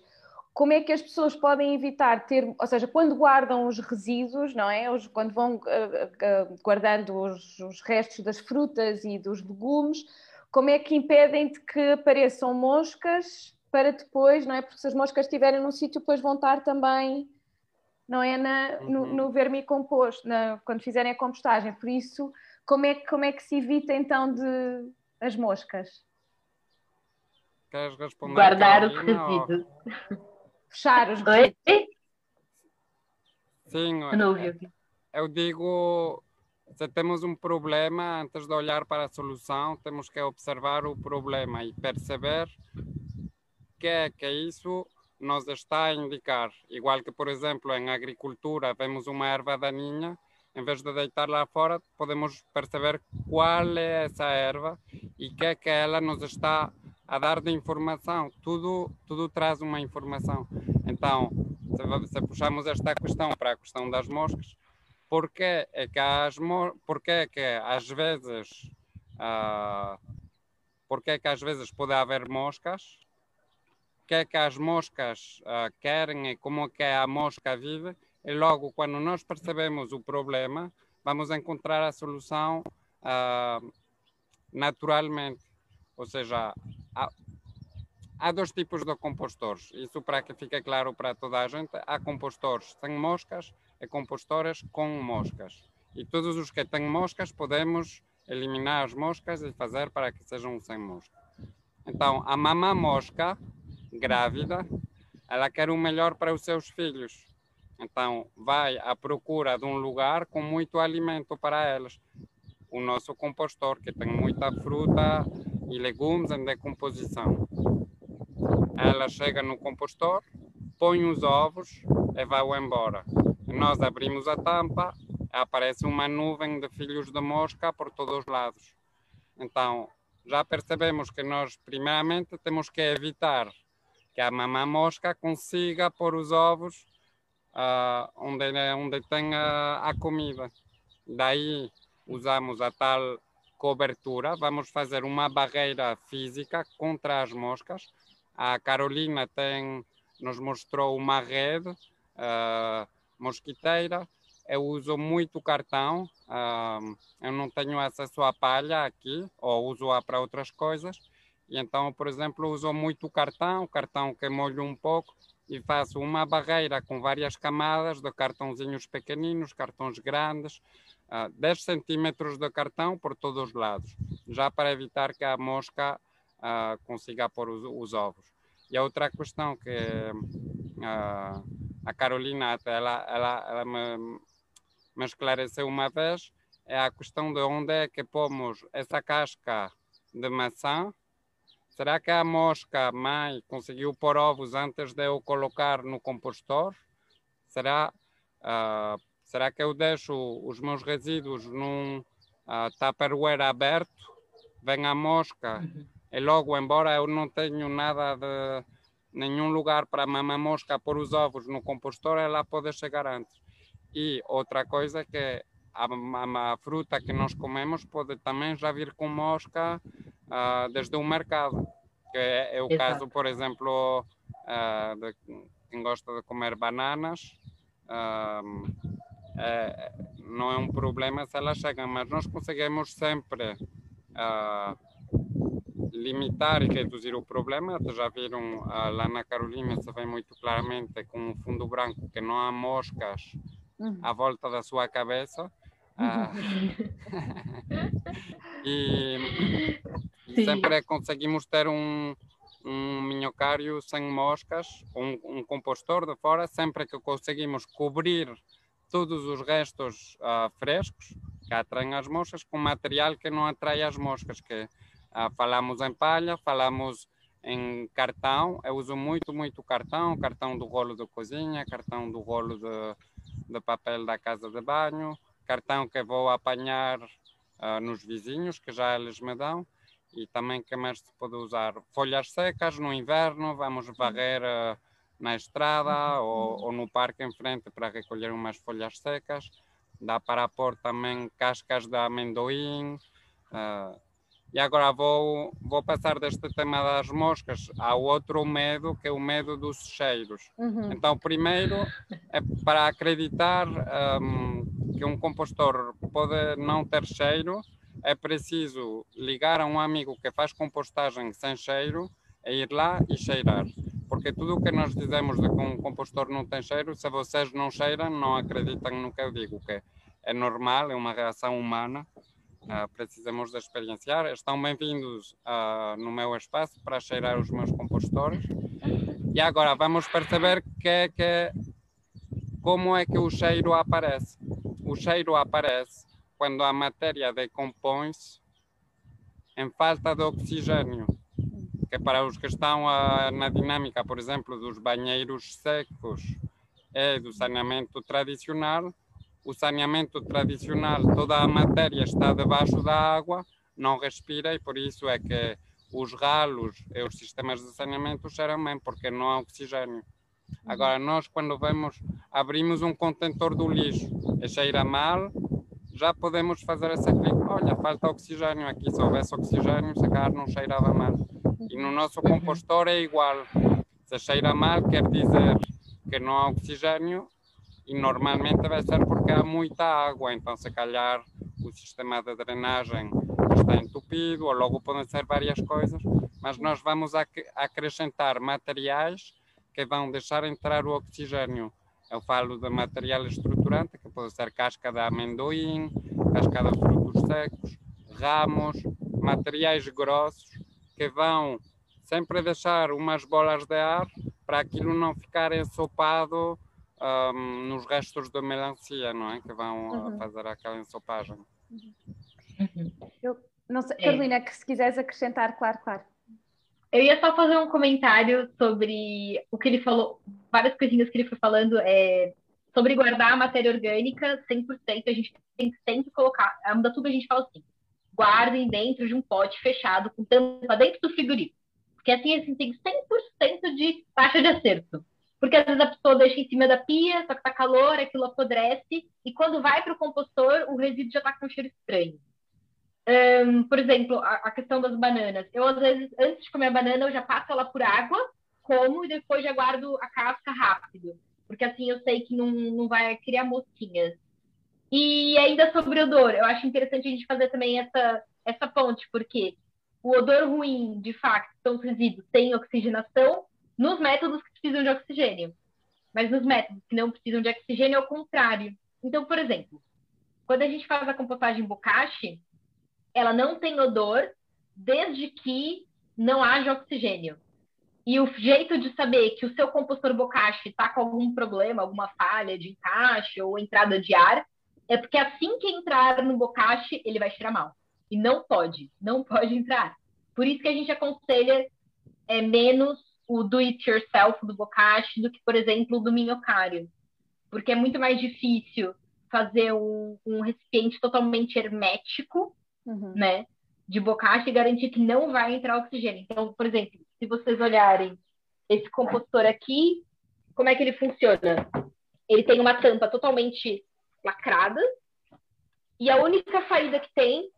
A: Como é que as pessoas podem evitar ter, ou seja, quando guardam os resíduos, não é? Os, quando vão uh, uh, guardando os, os restos das frutas e dos legumes, como é que impedem de que apareçam moscas para depois, não é? Porque se as moscas estiverem num sítio, depois vão estar também, não é? Na, no, uhum. no vermicomposto, na, quando fizerem a compostagem. Por isso, como é, como é que se evita então de as moscas?
C: Queres responder?
B: Guardar os resíduos.
A: Fechar os resíduos.
C: Sim, eu digo se temos um problema, antes de olhar para a solução, temos que observar o problema e perceber que é que isso nos está a indicar. Igual que, por exemplo, em agricultura, vemos uma erva daninha, em vez de deitar lá fora, podemos perceber qual é essa erva e que é que ela nos está a dar de informação. Tudo, tudo traz uma informação. Então, se, puxamos esta questão para a questão das moscas, porque é que as porque é que às vezes uh, porque é que às vezes pode haver moscas? O que é que as moscas uh, querem e como é que a mosca vive? E logo quando nós percebemos o problema vamos encontrar a solução uh, naturalmente. Ou seja há dois tipos de compostores. Isso para que fique claro para toda a gente há compostores sem moscas e compostores com moscas. E todos os que têm moscas podemos eliminar as moscas e fazer para que sejam sem mosca. Então, a mamã mosca grávida, ela quer o melhor para os seus filhos. Então, vai à procura de um lugar com muito alimento para elas. O nosso compostor, que tem muita fruta e legumes em decomposição. Ela chega no compostor, põe os ovos e vai embora nós abrimos a tampa, aparece uma nuvem de filhos de mosca por todos os lados. Então, já percebemos que nós, primeiramente, temos que evitar que a mamã mosca consiga pôr os ovos uh, onde, onde tem a, a comida. Daí usamos a tal cobertura, vamos fazer uma barreira física contra as moscas. A Carolina tem, nos mostrou uma rede uh, mosquiteira. Eu uso muito cartão, eu não tenho acesso à palha aqui, ou uso-a para outras coisas. E então, por exemplo, uso muito cartão, cartão que molho um pouco e faço uma barreira com várias camadas de cartãozinhos pequeninos, cartões grandes, uh, 10 centímetros de cartão por todos os lados, já para evitar que a mosca uh, consiga pôr os, os, ovos. E a outra questão que uh, a Carolina até ela, ela, ela me, me esclareceu uma vez é a questão de onde é que pomos essa casca de maçã. Será que a mosca mãe conseguiu pôr ovos antes de eu colocar no compostor? Será, uh, será que eu deixo os meus resíduos num uh, tupperware aberto? Vem a mosca uhum. e logo, embora eu não tenha nada de nenhum lugar para a mamã mosca pôr os ovos no compostor, ela pode chegar antes. E outra coisa é que a, a, a, fruta que nós comemos pode também já vir com mosca uh, desde o mercado, que é, é o Exato. caso, por exemplo, uh, de quem gosta de comer bananas. Uh, é, não é um problema se elas chegam, mas nós conseguimos sempre limitar e reduzir o problema. Já viram lá na Carolina, se vê muito claramente com um fundo branco que não há moscas à volta da sua cabeça. Ah. e, e sempre conseguimos ter um, um minhocário sem moscas, um, um, compostor de fora, sempre que conseguimos cobrir todos os restos uh, frescos que atraem as moscas com material que não atrai as moscas, que uh, falamos em palha, falamos em cartão, eu uso muito, muito cartão, cartão do rolo de cozinha, cartão do rolo de, de papel da casa de banho, cartão que vou apanhar uh, nos vizinhos, que já eles me dão, e também que mais se pode usar folhas secas no inverno, vamos varrer uh, na estrada ou, ou, no parque em frente para recolher umas folhas secas. Dá para pôr também cascas de amendoim. Uh, e agora vou, vou passar deste tema das moscas ao outro medo, que é o medo dos cheiros. Uhum. Então, primeiro, é para acreditar um, que um compostor pode não ter cheiro, é preciso ligar a um amigo que faz compostagem sem cheiro ir lá e cheirar. Porque tudo o que nós dizemos de que um compostor não tem cheiro, se vocês não cheiram, não acreditam no que eu digo, que é normal, é uma reação humana, uh, precisamos de experienciar. Estão bem-vindos uh, no meu espaço para cheirar os meus compostores. E agora vamos perceber que é que, como é que o cheiro aparece o cheiro aparece quando a matéria decompõe-se em falta de oxigênio, que para os que estão a, na dinâmica, por exemplo, dos banheiros secos e do saneamento tradicional, o saneamento tradicional, toda a matéria está debaixo da água, não respira e por isso é que os ralos e os sistemas de saneamento cheiram bem, porque não há oxigênio. Agora, nós, quando vemos, abrimos um contentor do lixo e cheira mal, já podemos fazer essa clique. Olha, falta oxigênio aqui. Se houvesse oxigênio, se calhar não cheirava mal. E no nosso compostor é igual. Se cheira mal, quer dizer que não há oxigênio e normalmente vai ser porque há muita água. Então, se calhar, o sistema de drenagem está entupido, ou logo podem ser várias coisas, mas nós vamos acrescentar materiais que vão deixar entrar o oxigênio. Eu falo de material estruturante, que pode ser casca de amendoim, casca de frutos secos, ramos, materiais grossos, que vão sempre deixar umas bolas de ar para aquilo não ficar ensopado um, nos restos da melancia, não é? Que vão uhum. fazer aquela ensopagem.
A: Uhum. Eu, não sei, Carolina, que se quiseres acrescentar, claro, claro.
B: Eu ia só fazer um comentário sobre o que ele falou, várias coisinhas que ele foi falando, é, sobre guardar a matéria orgânica 100%, a gente tem que sempre colocar, a muda tudo a gente fala assim, guardem dentro de um pote fechado, com tampa dentro do frigorífico. Porque assim, assim tem 100% de taxa de acerto. Porque às vezes a pessoa deixa em cima da pia, só que tá calor, aquilo apodrece, e quando vai para o compostor, o resíduo já está com um cheiro estranho. Um, por exemplo, a, a, questão das bananas. Eu, às vezes, antes de comer a banana, eu já passo ela por água, como, e depois já guardo a casca rápido. Porque assim eu sei que não, não vai criar mosquinhas. E ainda sobre odor, eu acho interessante a gente fazer também essa, essa ponte, porque o odor ruim, de fato, são os resíduos sem oxigenação nos métodos que precisam de oxigênio. Mas nos métodos que não precisam de oxigênio é o contrário. Então, por exemplo, quando a gente faz a compostagem bocashi, ela não tem odor desde que não haja oxigênio. E o jeito de saber que o seu compostor bocashi está com algum problema, alguma falha de encaixe ou entrada de ar, é porque assim que entrar no bocache, ele vai cheirar mal. E não pode, não pode entrar. Por isso que a gente aconselha é, menos o do it yourself do bocache do que, por exemplo, do minhocário. Porque é muito mais difícil fazer um, um recipiente totalmente hermético, uhum. né? De bocache e garantir que não vai entrar oxigênio. Então, por exemplo, se vocês olharem esse compostor aqui, como é que ele funciona? Ele tem uma tampa totalmente lacrada e a única saída que tem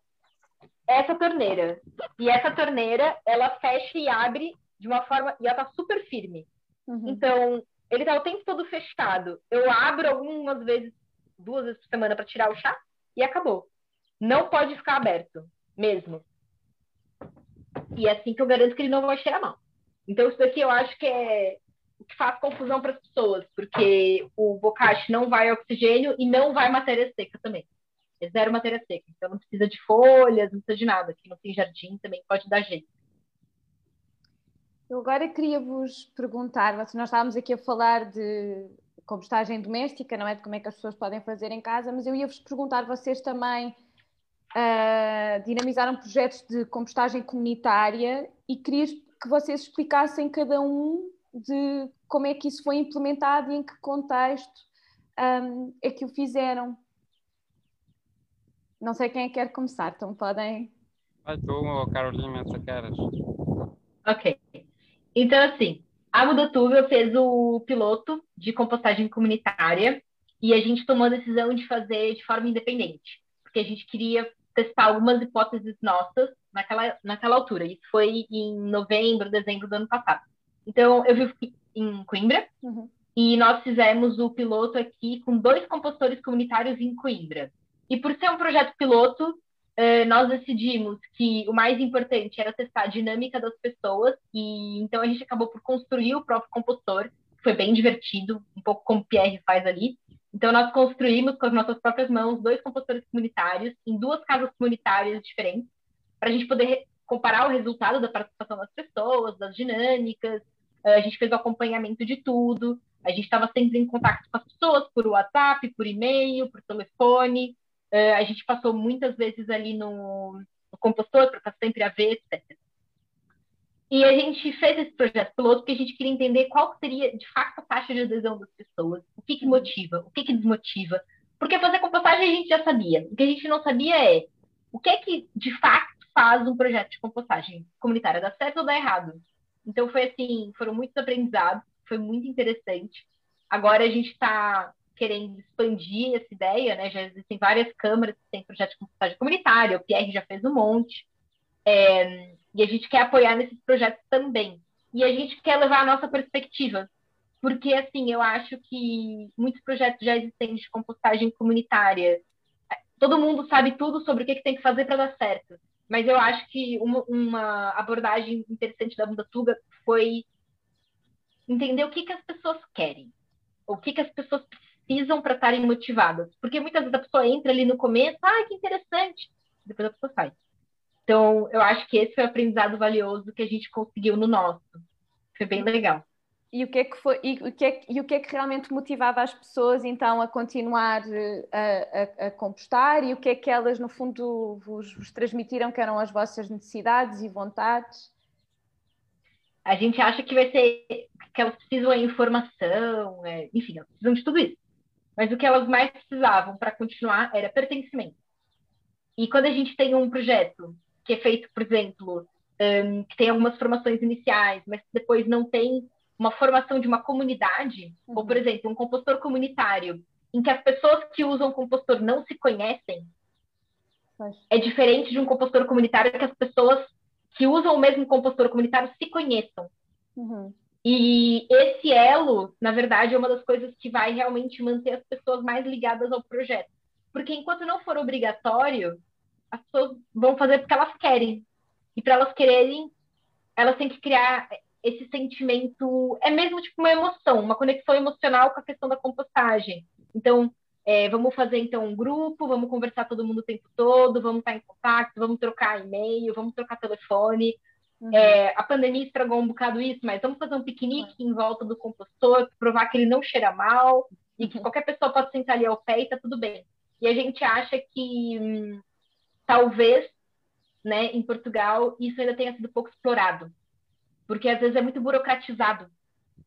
B: é essa torneira. E essa torneira, ela fecha e abre de uma forma... E ela tá super firme. Uhum. Então, ele tá o tempo todo fechado. Eu abro algumas vezes, duas vezes por semana para tirar o chá e acabou. Não pode ficar aberto, mesmo. E é assim que eu garanto que ele não vai cheirar mal. Então, isso daqui eu acho que é o que faz confusão para as pessoas, porque o bocache não vai oxigênio e não vai matéria seca também. É zero matéria seca. Então, não precisa de folhas, não precisa de nada. Aqui não tem jardim, também pode dar jeito.
A: Eu agora queria vos perguntar, nós estávamos aqui a falar de compostagem doméstica, não é? De como é que as pessoas podem fazer em casa, mas eu ia vos perguntar, vocês também uh, dinamizaram projetos de compostagem comunitária e queria que vocês explicassem cada um de como é que isso foi implementado e em que contexto um, é que o fizeram. Não sei quem é que quer começar, então podem.
C: Vai tu, Carolina, se queres.
B: Ok. Então, assim, a Mudatuba fez o piloto de compostagem comunitária e a gente tomou a decisão de fazer de forma independente, porque a gente queria testar algumas hipóteses nossas naquela, naquela altura. Isso foi em novembro, dezembro do ano passado. Então, eu vivo em Coimbra uhum. e nós fizemos o piloto aqui com dois compostores comunitários em Coimbra. E por ser um projeto piloto, nós decidimos que o mais importante era testar a dinâmica das pessoas, e então a gente acabou por construir o próprio compostor, que foi bem divertido, um pouco como o Pierre faz ali. Então, nós construímos com as nossas próprias mãos dois compostores comunitários em duas casas comunitárias diferentes, para a gente poder comparar o resultado da participação das pessoas, das dinâmicas. Eh, a gente fez o acompanhamento de tudo. A gente estava sempre em contato com as pessoas por WhatsApp, por e-mail, por telefone. Uh, a gente passou muitas vezes ali no, no compostor para estar sempre a ver, etc. E a gente fez esse projeto piloto porque a gente queria entender qual seria, de fato, a taxa de adesão das pessoas, o que, que motiva, o que, que desmotiva. Porque fazer compostagem a gente já sabia. O que a gente não sabia é o que é que, de fato, faz um projeto de compostagem comunitária, dá certo ou dá errado. Então, foi assim, foram muitos aprendizados, foi muito interessante. Agora a gente está querendo expandir essa ideia, né? Já existem várias câmaras que têm projetos de compostagem comunitária, o Pierre já fez um monte, é, e a gente quer apoiar nesses projetos também. E a gente quer levar a nossa perspectiva, porque, assim, eu acho que muitos projetos já existentes de compostagem comunitária, todo mundo sabe tudo sobre o que, que tem que fazer para dar certo, mas eu acho que uma, uma abordagem interessante da Mundatuga foi entender o que, que as pessoas querem, o que, que as pessoas precisam para estarem motivadas. Porque muitas vezes a pessoa entra ali no começo, ah, que interessante, depois a pessoa sai. Então, eu acho que esse foi o aprendizado valioso que a gente conseguiu no nosso. Foi bem legal.
A: E o que é que foi e o que é, e o que, é que realmente motivava as pessoas então a continuar eh, a, a, a, compostar e o que é que elas no fundo vos, vos transmitiram que eram as vossas necessidades e vontades?
B: A gente acha que vai ser que elas precisam de informação, é, enfim, elas precisam de tudo isso. Mas o que elas mais precisavam para continuar era pertencimento. E quando a gente tem um projeto que é feito, por exemplo, um, que tem algumas formações iniciais, mas depois não tem uma formação de uma comunidade, uhum. ou, por exemplo, um compostor comunitário, em que as pessoas que usam o compostor não se conhecem, Mas... é diferente de um compostor comunitário que as pessoas que usam o mesmo compostor comunitário se conheçam. Uhum. E esse elo, na verdade, é uma das coisas que vai realmente manter as pessoas mais ligadas ao projeto. Porque enquanto não for obrigatório, as pessoas vão fazer porque elas querem. E para elas quererem, elas têm que criar esse sentimento. É mesmo tipo uma emoção, uma conexão emocional com a questão da compostagem. Então, é, vamos fazer então um grupo, vamos conversar todo mundo o tempo todo, vamos estar em contato, vamos trocar e-mail, vamos trocar telefone, Uhum. É, a pandemia estragou um bocado isso, mas vamos fazer um piquenique uhum. em volta do compostor, provar que ele não cheira mal e que uhum. qualquer pessoa pode sentar ali ao pé e tá tudo bem. E a gente acha que hum, talvez, né, em Portugal, isso ainda tenha sido pouco explorado, porque às vezes é muito burocratizado.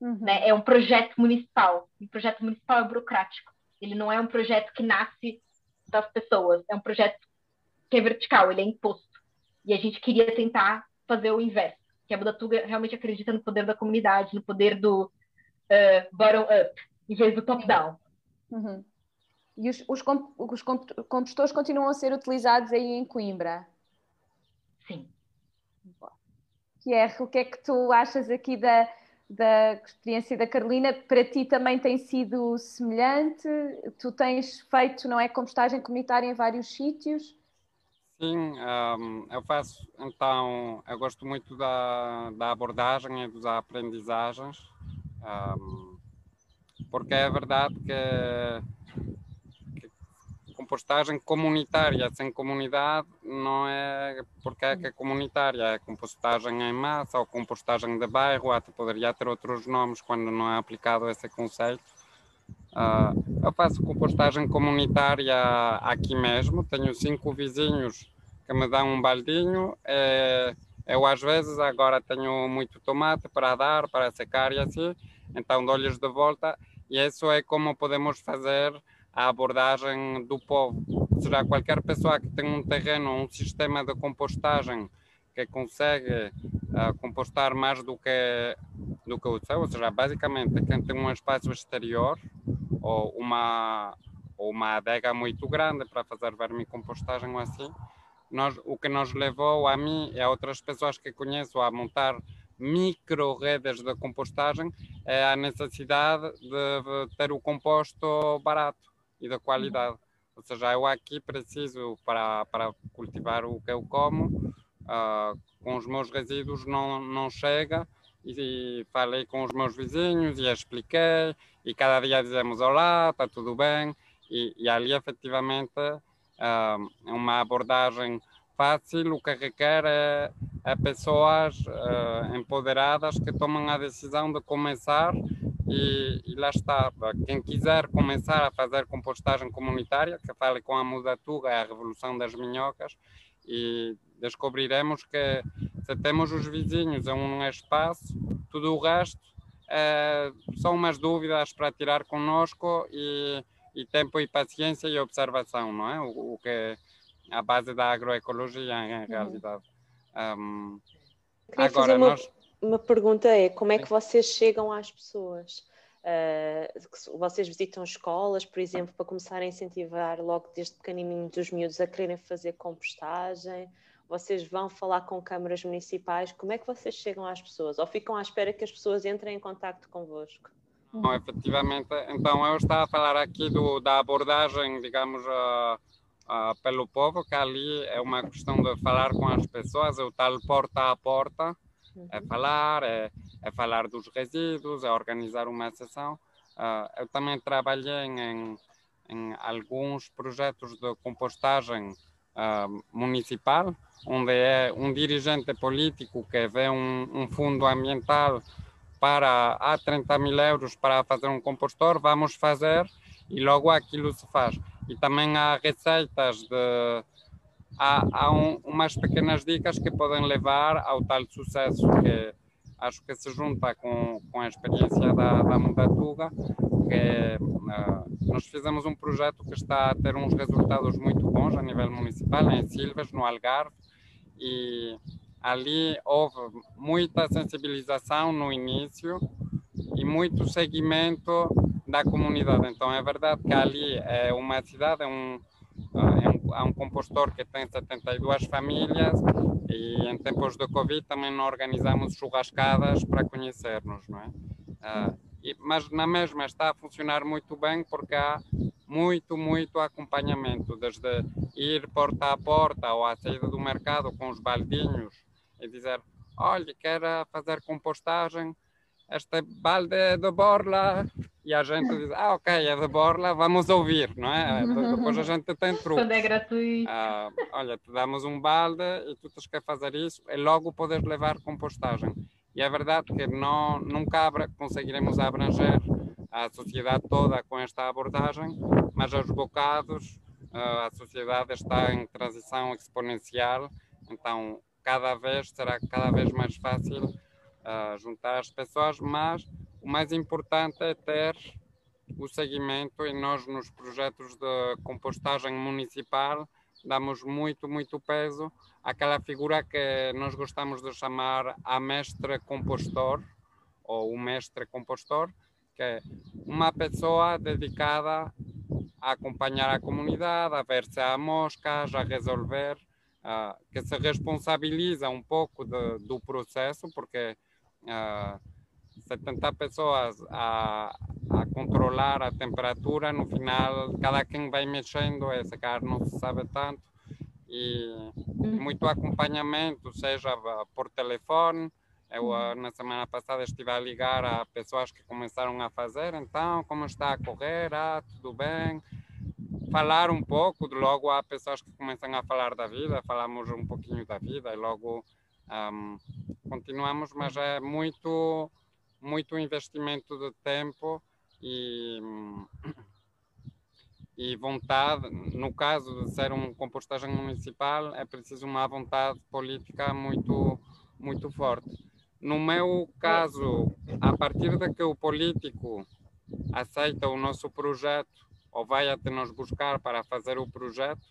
B: Uhum. Né? É um projeto municipal. O projeto municipal é burocrático. Ele não é um projeto que nasce das pessoas. É um projeto que é vertical, ele é imposto. E a gente queria tentar fazer o inverso, que a Budatuga realmente acredita no poder da comunidade, no poder do uh, bottom-up, em vez do top-down.
A: Uhum. E os, os, os compostores continuam a ser utilizados aí em Coimbra?
B: Sim.
A: Pierre, o que é que tu achas aqui da, da experiência da Carolina? Para ti também tem sido semelhante? Tu tens feito, não é, compostagem comunitária em vários sítios?
C: Sim, um, eu faço, então, eu gosto muito da, da abordagem e das aprendizagens, um, porque é verdade que, que, compostagem comunitária sem comunidade não é porque é que é comunitária, é compostagem em massa ou compostagem de bairro, até poderia ter outros nomes quando não é aplicado esse conceito. Uh, eu faço compostagem comunitária aqui mesmo, tenho cinco vizinhos que me dão um baldinho. É, eu às vezes agora tenho muito tomate para dar, para secar e assim, então dou-lhes de volta e isso é como podemos fazer a abordagem do povo. Seja, qualquer pessoa que tem um terreno, um sistema de compostagem que consegue uh, compostar mais do que do que o seu, ou seja, basicamente quem tem um espaço exterior ou uma ou uma adega muito grande para fazer vermicompostagem ou assim, nós, o que nos levou a mim e a outras pessoas que conheço a montar micro redes de compostagem é a necessidade de ter o composto barato e de qualidade. Ou seja, eu aqui preciso para, para cultivar o que eu como, uh, com os meus resíduos não, não chega. E, e falei com os meus vizinhos e expliquei. E cada dia dizemos olá, está tudo bem? E, e ali efetivamente uh, uma abordagem fácil, o que requer é, é pessoas uh, empoderadas que tomam a decisão de começar. E, e, lá está. Quem quiser começar a fazer compostagem comunitária, que fale com a Mudatuga, é a Revolução das Minhocas, e descobriremos que se temos os vizinhos em um espaço, tudo o resto é, são umas dúvidas para tirar conosco e, e tempo e paciência e observação, não é? O, o que a base da agroecologia em uhum. realidade. Um,
D: Queria agora, fazer uma, nós... uma pergunta é como é que vocês chegam às pessoas? Uh, vocês visitam escolas, por exemplo, para começar a incentivar logo desde pequenininho dos miúdos a quererem fazer compostagem? Vocês vão falar com câmaras municipais? Como é que vocês chegam às pessoas? Ou ficam à espera que as pessoas entrem em contato convosco?
C: Bom, efetivamente, então eu estava a falar aqui do, da abordagem, digamos, uh, uh, pelo povo, que ali é uma questão de falar com as pessoas, é o tal porta a porta, é uhum. falar, é, é falar dos resíduos, é organizar uma sessão. Uh, eu também trabalhei em, em alguns projetos de compostagem uh, municipal, onde é um dirigente político que vê um, um fundo ambiental para há 30 mil euros para fazer um compostor, vamos fazer e logo aquilo se faz. E também há receitas de. Há, há um, umas pequenas dicas que podem levar ao tal sucesso que acho que se junta com, com a experiência da, da Mudatuga, que uh, nós fizemos um projeto que está a ter uns resultados muito bons a nível municipal, em Silves, no Algarve, e ali houve muita sensibilização no início e muito seguimento da comunidade. Então é verdade que ali é uma cidade, é um, é um, é um compostor que tem 72 famílias e em tempos de Covid também não organizamos churrascadas para conhecermos, não é? Uh, e, mas na mesma está a funcionar muito bem porque há muito, muito acompanhamento, desde ir porta a porta ou à saída do mercado com os baldinhos e dizer, olha, quero fazer compostagem, este balde é de borla, e a gente diz, ah, ok, é de borla, vamos ouvir, não é? Depois a gente tem truques.
B: Quando é gratuito.
C: Ah, olha, te damos um balde e tu tens que fazer isso e logo podes levar compostagem. E é verdade que não, nunca abra, conseguiremos abranger a sociedade toda com esta abordagem, mas aos bocados a sociedade está em transição exponencial, então cada vez será cada vez mais fácil uh, juntar as pessoas, mas o mais importante é ter o seguimento e nós nos projetos de compostagem municipal damos muito, muito peso àquela figura que nós gostamos de chamar a mestre compostor ou o mestre compostor, que uma pessoa dedicada a acompanhar a comunidade, a ver se há moscas, a resolver, uh, que se responsabiliza um pouco de, do processo, porque uh, 70 pessoas a, a controlar a temperatura, no final cada quem vai mexendo, esse cara não se sabe tanto, e muito acompanhamento, seja por telefone, eu ah, na semana passada estive a ligar a pessoas que começaram a fazer, então como está a correr, ah, tudo bem, falar um pouco, logo há pessoas que começam a falar da vida, falamos um pouquinho da vida e logo um, continuamos, mas é muito, muito investimento de tempo e, e vontade, no caso de ser uma compostagem municipal, é preciso uma vontade política muito, muito forte. No meu caso, a partir de que o político aceita o nosso projeto ou vai até nos buscar para fazer o projeto,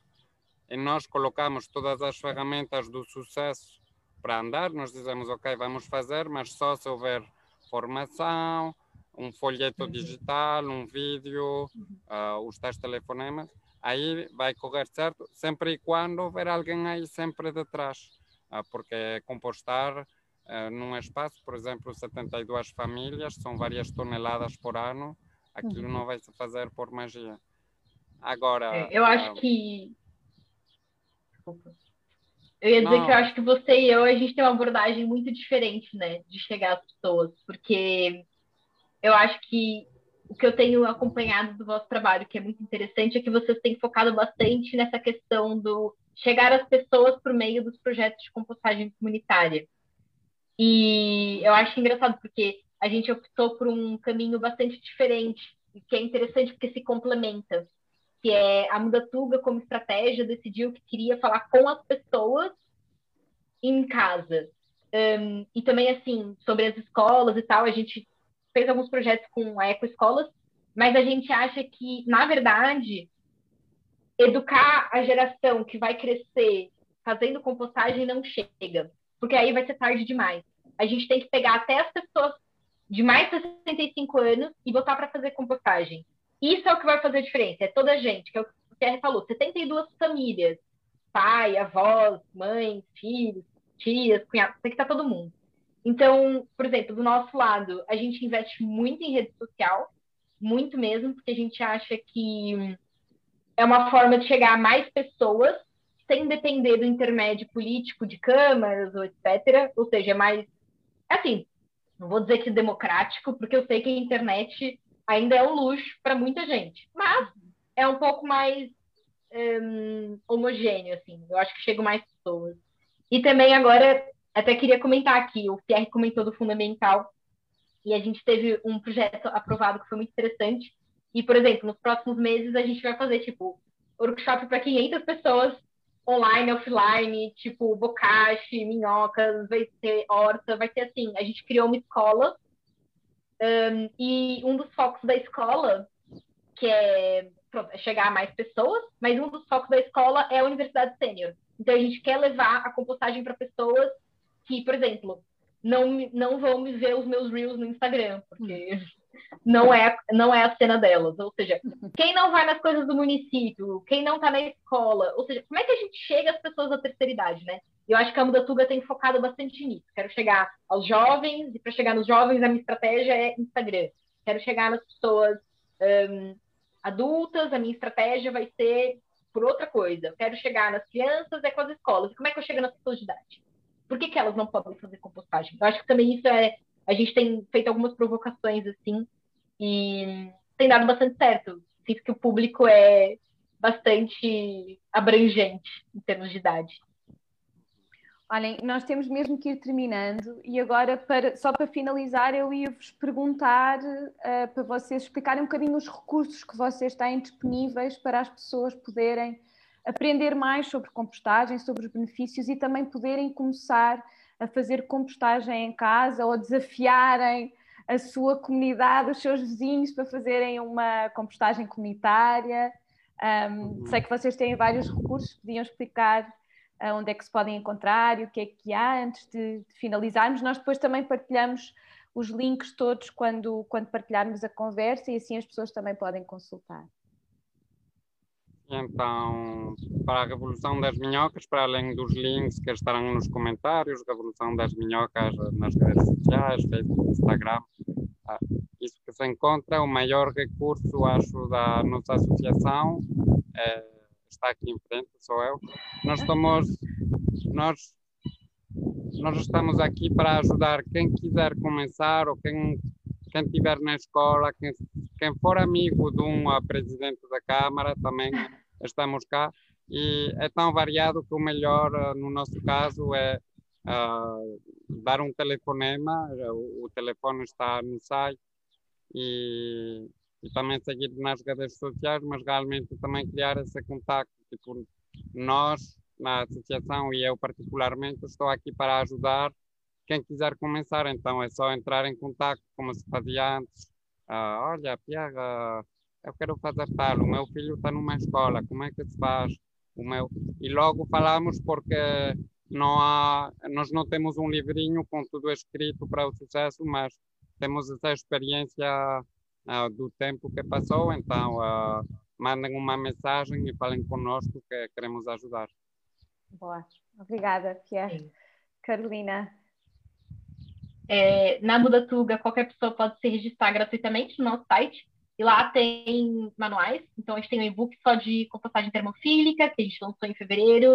C: e nós colocamos todas as ferramentas do sucesso para andar, nós dizemos, ok, vamos fazer, mas só se houver formação, um folheto uhum. digital, um vídeo, uh, os tais telefonemas, aí vai correr certo, sempre e quando houver alguém aí sempre detrás, uh, porque compostar uh, num espaço, por exemplo, 72 famílias, são várias toneladas por ano, aquilo uhum. não vai se fazer por magia. Agora.
B: É, eu acho que. Desculpa. Eu ia dizer não. que eu acho que você e eu, a gente tem uma abordagem muito diferente, né, de chegar às pessoas, porque eu acho que o que eu tenho acompanhado do vosso trabalho, que é muito interessante, é que vocês têm focado bastante nessa questão do chegar às pessoas por meio dos projetos de compostagem comunitária. E eu acho engraçado, porque a gente optou por um caminho bastante diferente, que é interessante porque se complementa que é a Mudatuga, como estratégia, decidiu que queria falar com as pessoas em casa. Um, e também, assim, sobre as escolas e tal, a gente fez alguns projetos com a Ecoescolas, mas a gente acha que, na verdade, educar a geração que vai crescer fazendo compostagem não chega, porque aí vai ser tarde demais. A gente tem que pegar até as pessoas de mais de 65 anos e botar para fazer compostagem. Isso é o que vai fazer a diferença, é toda a gente, que é o que o Pierre falou, 72 famílias, pai, avós, mães, filhos, tias, cunhados, tem que estar todo mundo. Então, por exemplo, do nosso lado, a gente investe muito em rede social, muito mesmo, porque a gente acha que é uma forma de chegar a mais pessoas sem depender do intermédio político de câmaras ou etc. Ou seja, é mais, assim, não vou dizer que democrático, porque eu sei que a internet ainda é um luxo para muita gente, mas é um pouco mais um, homogêneo, assim. Eu acho que chegam mais pessoas. E também agora, até queria comentar aqui, o Pierre comentou do fundamental, e a gente teve um projeto aprovado que foi muito interessante. E, por exemplo, nos próximos meses a gente vai fazer, tipo, workshop para 500 pessoas, online, offline, tipo, bocache, minhocas, vai ter horta, vai ter assim. A gente criou uma escola um, e um dos focos da escola, que é, é chegar a mais pessoas, mas um dos focos da escola é a Universidade Sênior. Então, a gente quer levar a compostagem para pessoas que, por exemplo, não, não vão me ver os meus reels no Instagram, porque não é, não é a cena delas. Ou seja, quem não vai nas coisas do município, quem não está na escola, ou seja, como é que a gente chega às pessoas da terceira idade, né? Eu acho que a Mudatuga tem focado bastante nisso. Quero chegar aos jovens, e para chegar nos jovens, a minha estratégia é Instagram. Quero chegar nas pessoas um, adultas, a minha estratégia vai ser por outra coisa. Quero chegar nas crianças, é com as escolas. E como é que eu chego nas pessoas de idade? Por que, que elas não podem fazer compostagem? Eu acho que também isso é. A gente tem feito algumas provocações assim, e tem dado bastante certo. Sinto que o público é bastante abrangente em termos de idade.
A: Olhem, nós temos mesmo que ir terminando e agora, para, só para finalizar, eu ia-vos perguntar uh, para vocês explicarem um bocadinho os recursos que vocês têm disponíveis para as pessoas poderem aprender mais sobre compostagem, sobre os benefícios e também poderem começar a fazer compostagem em casa ou desafiarem a sua comunidade, os seus vizinhos para fazerem uma compostagem comunitária. Um, sei que vocês têm vários recursos, podiam explicar onde é que se podem encontrar e o que é que há antes de, de, finalizarmos. Nós depois também partilhamos os links todos quando, quando partilharmos a conversa e assim as pessoas também podem consultar.
C: Então, para a Revolução das Minhocas, para além dos links que estarão nos comentários, Revolução das Minhocas nas redes sociais, Facebook, Instagram, ah, isso que se encontra, o maior recurso, acho, da nossa associação é está aqui em frente, sou eu. Nós estamos, nós, nós estamos aqui para ajudar quem quiser começar ou quem, quem estiver na escola, quem, quem for amigo de um presidente da Câmara, também estamos cá. E é tão variado que o melhor, eh, no nosso caso, é uh, dar um telefonema. O, o telefone está no site. E, e também seguir nas redes sociais, mas realmente também criar esse contato. Tipo, nós, na associação e eu particularmente, estou aqui para ajudar quem quiser começar. Então é só entrar em contato, como se fazia antes. Ah, olha, Pierre, eu quero fazer tal, o meu filho está numa escola, como é que se faz? O meu... E logo falamos porque não há, nós não temos um livrinho com tudo escrito para o sucesso, mas temos essa experiência uh, do tempo que passou, então uh, mandem uma mensagem e falem conosco que queremos ajudar.
A: Boa, obrigada, Pierre. Sim. Carolina.
B: É, na Mudatuga, qualquer pessoa pode se registrar gratuitamente no nosso site. E lá tem manuais. Então, a gente tem um e-book só de compostagem termofílica, que a gente lançou em fevereiro.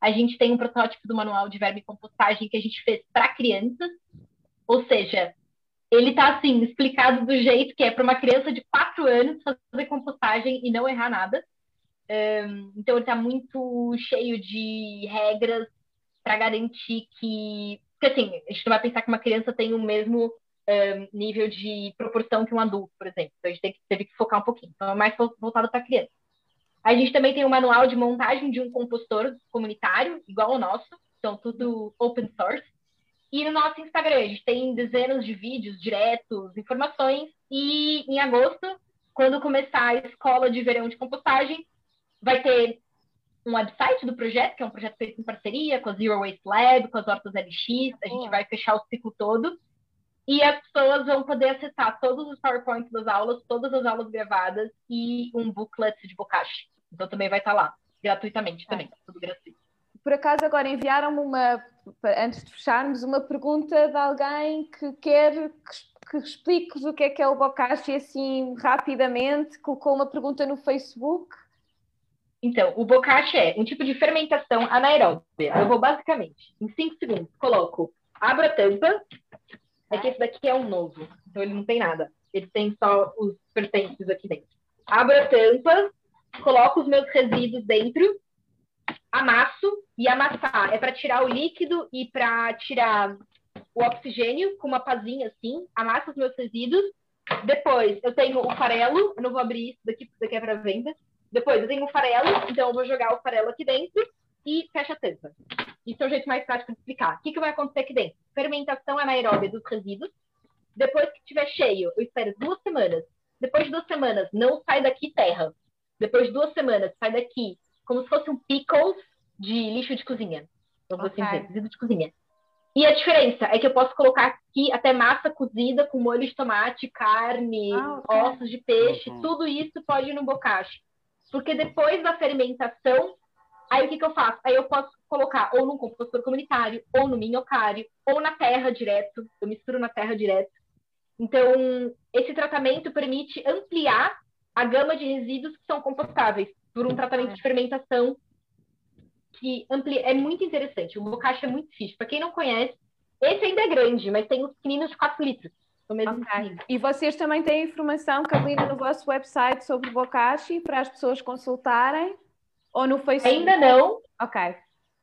B: A gente tem um protótipo do manual de verme compostagem que a gente fez para crianças. Ou seja, ele tá assim, explicado do jeito que é para uma criança de quatro anos fazer compostagem e não errar nada. Um, então ele tá muito cheio de regras para garantir que. Porque assim, a gente não vai pensar que uma criança tem o mesmo nível de proporção que um adulto, por exemplo. Então a gente que, teve que focar um pouquinho. Então é mais voltado para criança. A gente também tem um manual de montagem de um compostor comunitário, igual ao nosso. Então, tudo open source. E no nosso Instagram, a gente tem dezenas de vídeos diretos, informações. E em agosto, quando começar a escola de verão de compostagem, vai ter um website do projeto, que é um projeto feito em parceria com a Zero Waste Lab, com as Hortas LX. A gente vai fechar o ciclo todo. E as pessoas vão poder acessar todos os PowerPoints das aulas, todas as aulas gravadas e um booklet de bocashi. Então também vai estar lá, gratuitamente também, tudo gratuito.
A: Por acaso agora enviaram-me uma antes de fecharmos, uma pergunta de alguém que quer que, que explique o que é que é o bokashi assim rapidamente, colocou uma pergunta no Facebook.
B: Então, o bokashi é um tipo de fermentação anaeróbia. Eu vou basicamente, em 5 segundos, coloco, abro a tampa, é que esse daqui é um novo, então ele não tem nada. Ele tem só os pertences aqui dentro. Abro a tampa, coloco os meus resíduos dentro, amasso e amassar é para tirar o líquido e para tirar o oxigênio com uma pazinha assim, amasso os meus resíduos. Depois eu tenho o farelo, eu não vou abrir isso daqui porque isso daqui é para venda. Depois eu tenho o farelo, então eu vou jogar o farelo aqui dentro e fecha a tampa. Isso é o jeito mais prático de explicar. O que, que vai acontecer aqui dentro? Fermentação anaeróbia dos resíduos. Depois que estiver cheio, eu espero duas semanas. Depois de duas semanas, não sai daqui terra. Depois de duas semanas, sai daqui como se fosse um pickles de lixo de cozinha. Vamos okay. assim dizer, resíduo de cozinha. E a diferença é que eu posso colocar aqui até massa cozida com molho de tomate, carne, ah, okay. ossos de peixe, uhum. tudo isso pode ir no bocache. Porque depois da fermentação, aí o que, que eu faço? Aí eu posso colocar ou num compostor comunitário, ou no minhocário, ou na terra direto. Eu misturo na terra direto. Então, esse tratamento permite ampliar a gama de resíduos que são compostáveis por um tratamento de fermentação que amplia, é muito interessante. O bocashi é muito fixe. Para quem não conhece, esse ainda é grande, mas tem os pequeninos de 4 litros.
A: Okay. E vocês também têm informação, Carolina, no vosso website sobre o bocashi para as pessoas consultarem? Ou no Facebook?
B: Ainda não.
A: Ok.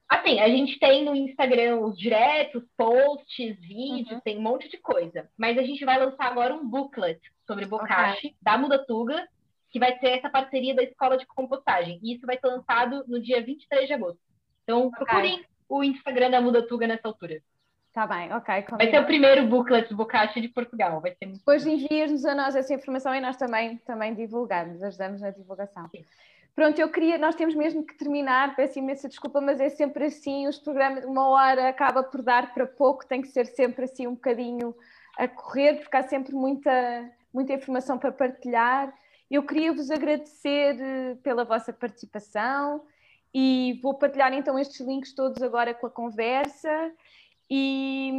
B: Assim, a gente tem no Instagram os diretos, posts, vídeos, uhum. tem um monte de coisa. Mas a gente vai lançar agora um booklet sobre bocashi okay. da Mudatuga, que vai ser essa parceria da Escola de Compostagem. E isso vai ser lançado no dia 23 de agosto. Então, okay. procurem o Instagram da Mudatuga nessa altura.
A: Tá bem, ok.
B: Combinado. Vai ser o primeiro booklet do Bocashi de Portugal. Vai ser
A: Depois envias-nos a nós essa informação e nós também, também divulgamos, ajudamos na divulgação. Sim. Pronto, eu queria, nós temos mesmo que terminar, peço imensa desculpa, mas é sempre assim, os programas de uma hora acaba por dar para pouco, tem que ser sempre assim um bocadinho a correr, porque há sempre muita, muita informação para partilhar. Eu queria vos agradecer eh, pela vossa participação e vou partilhar então estes links todos agora com a conversa. E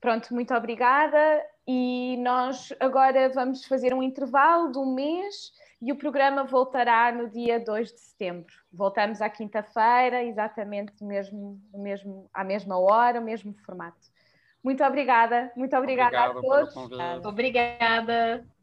A: pronto, muito obrigada. E nós agora vamos fazer um intervalo de um mês e o programa voltará no dia 2 de setembro. Voltamos à quinta-feira, exatamente no mesmo, no mesmo, à mesma hora, o mesmo formato. Muito obrigada, muito obrigada
C: Obrigado
A: a todos.
B: Obrigada.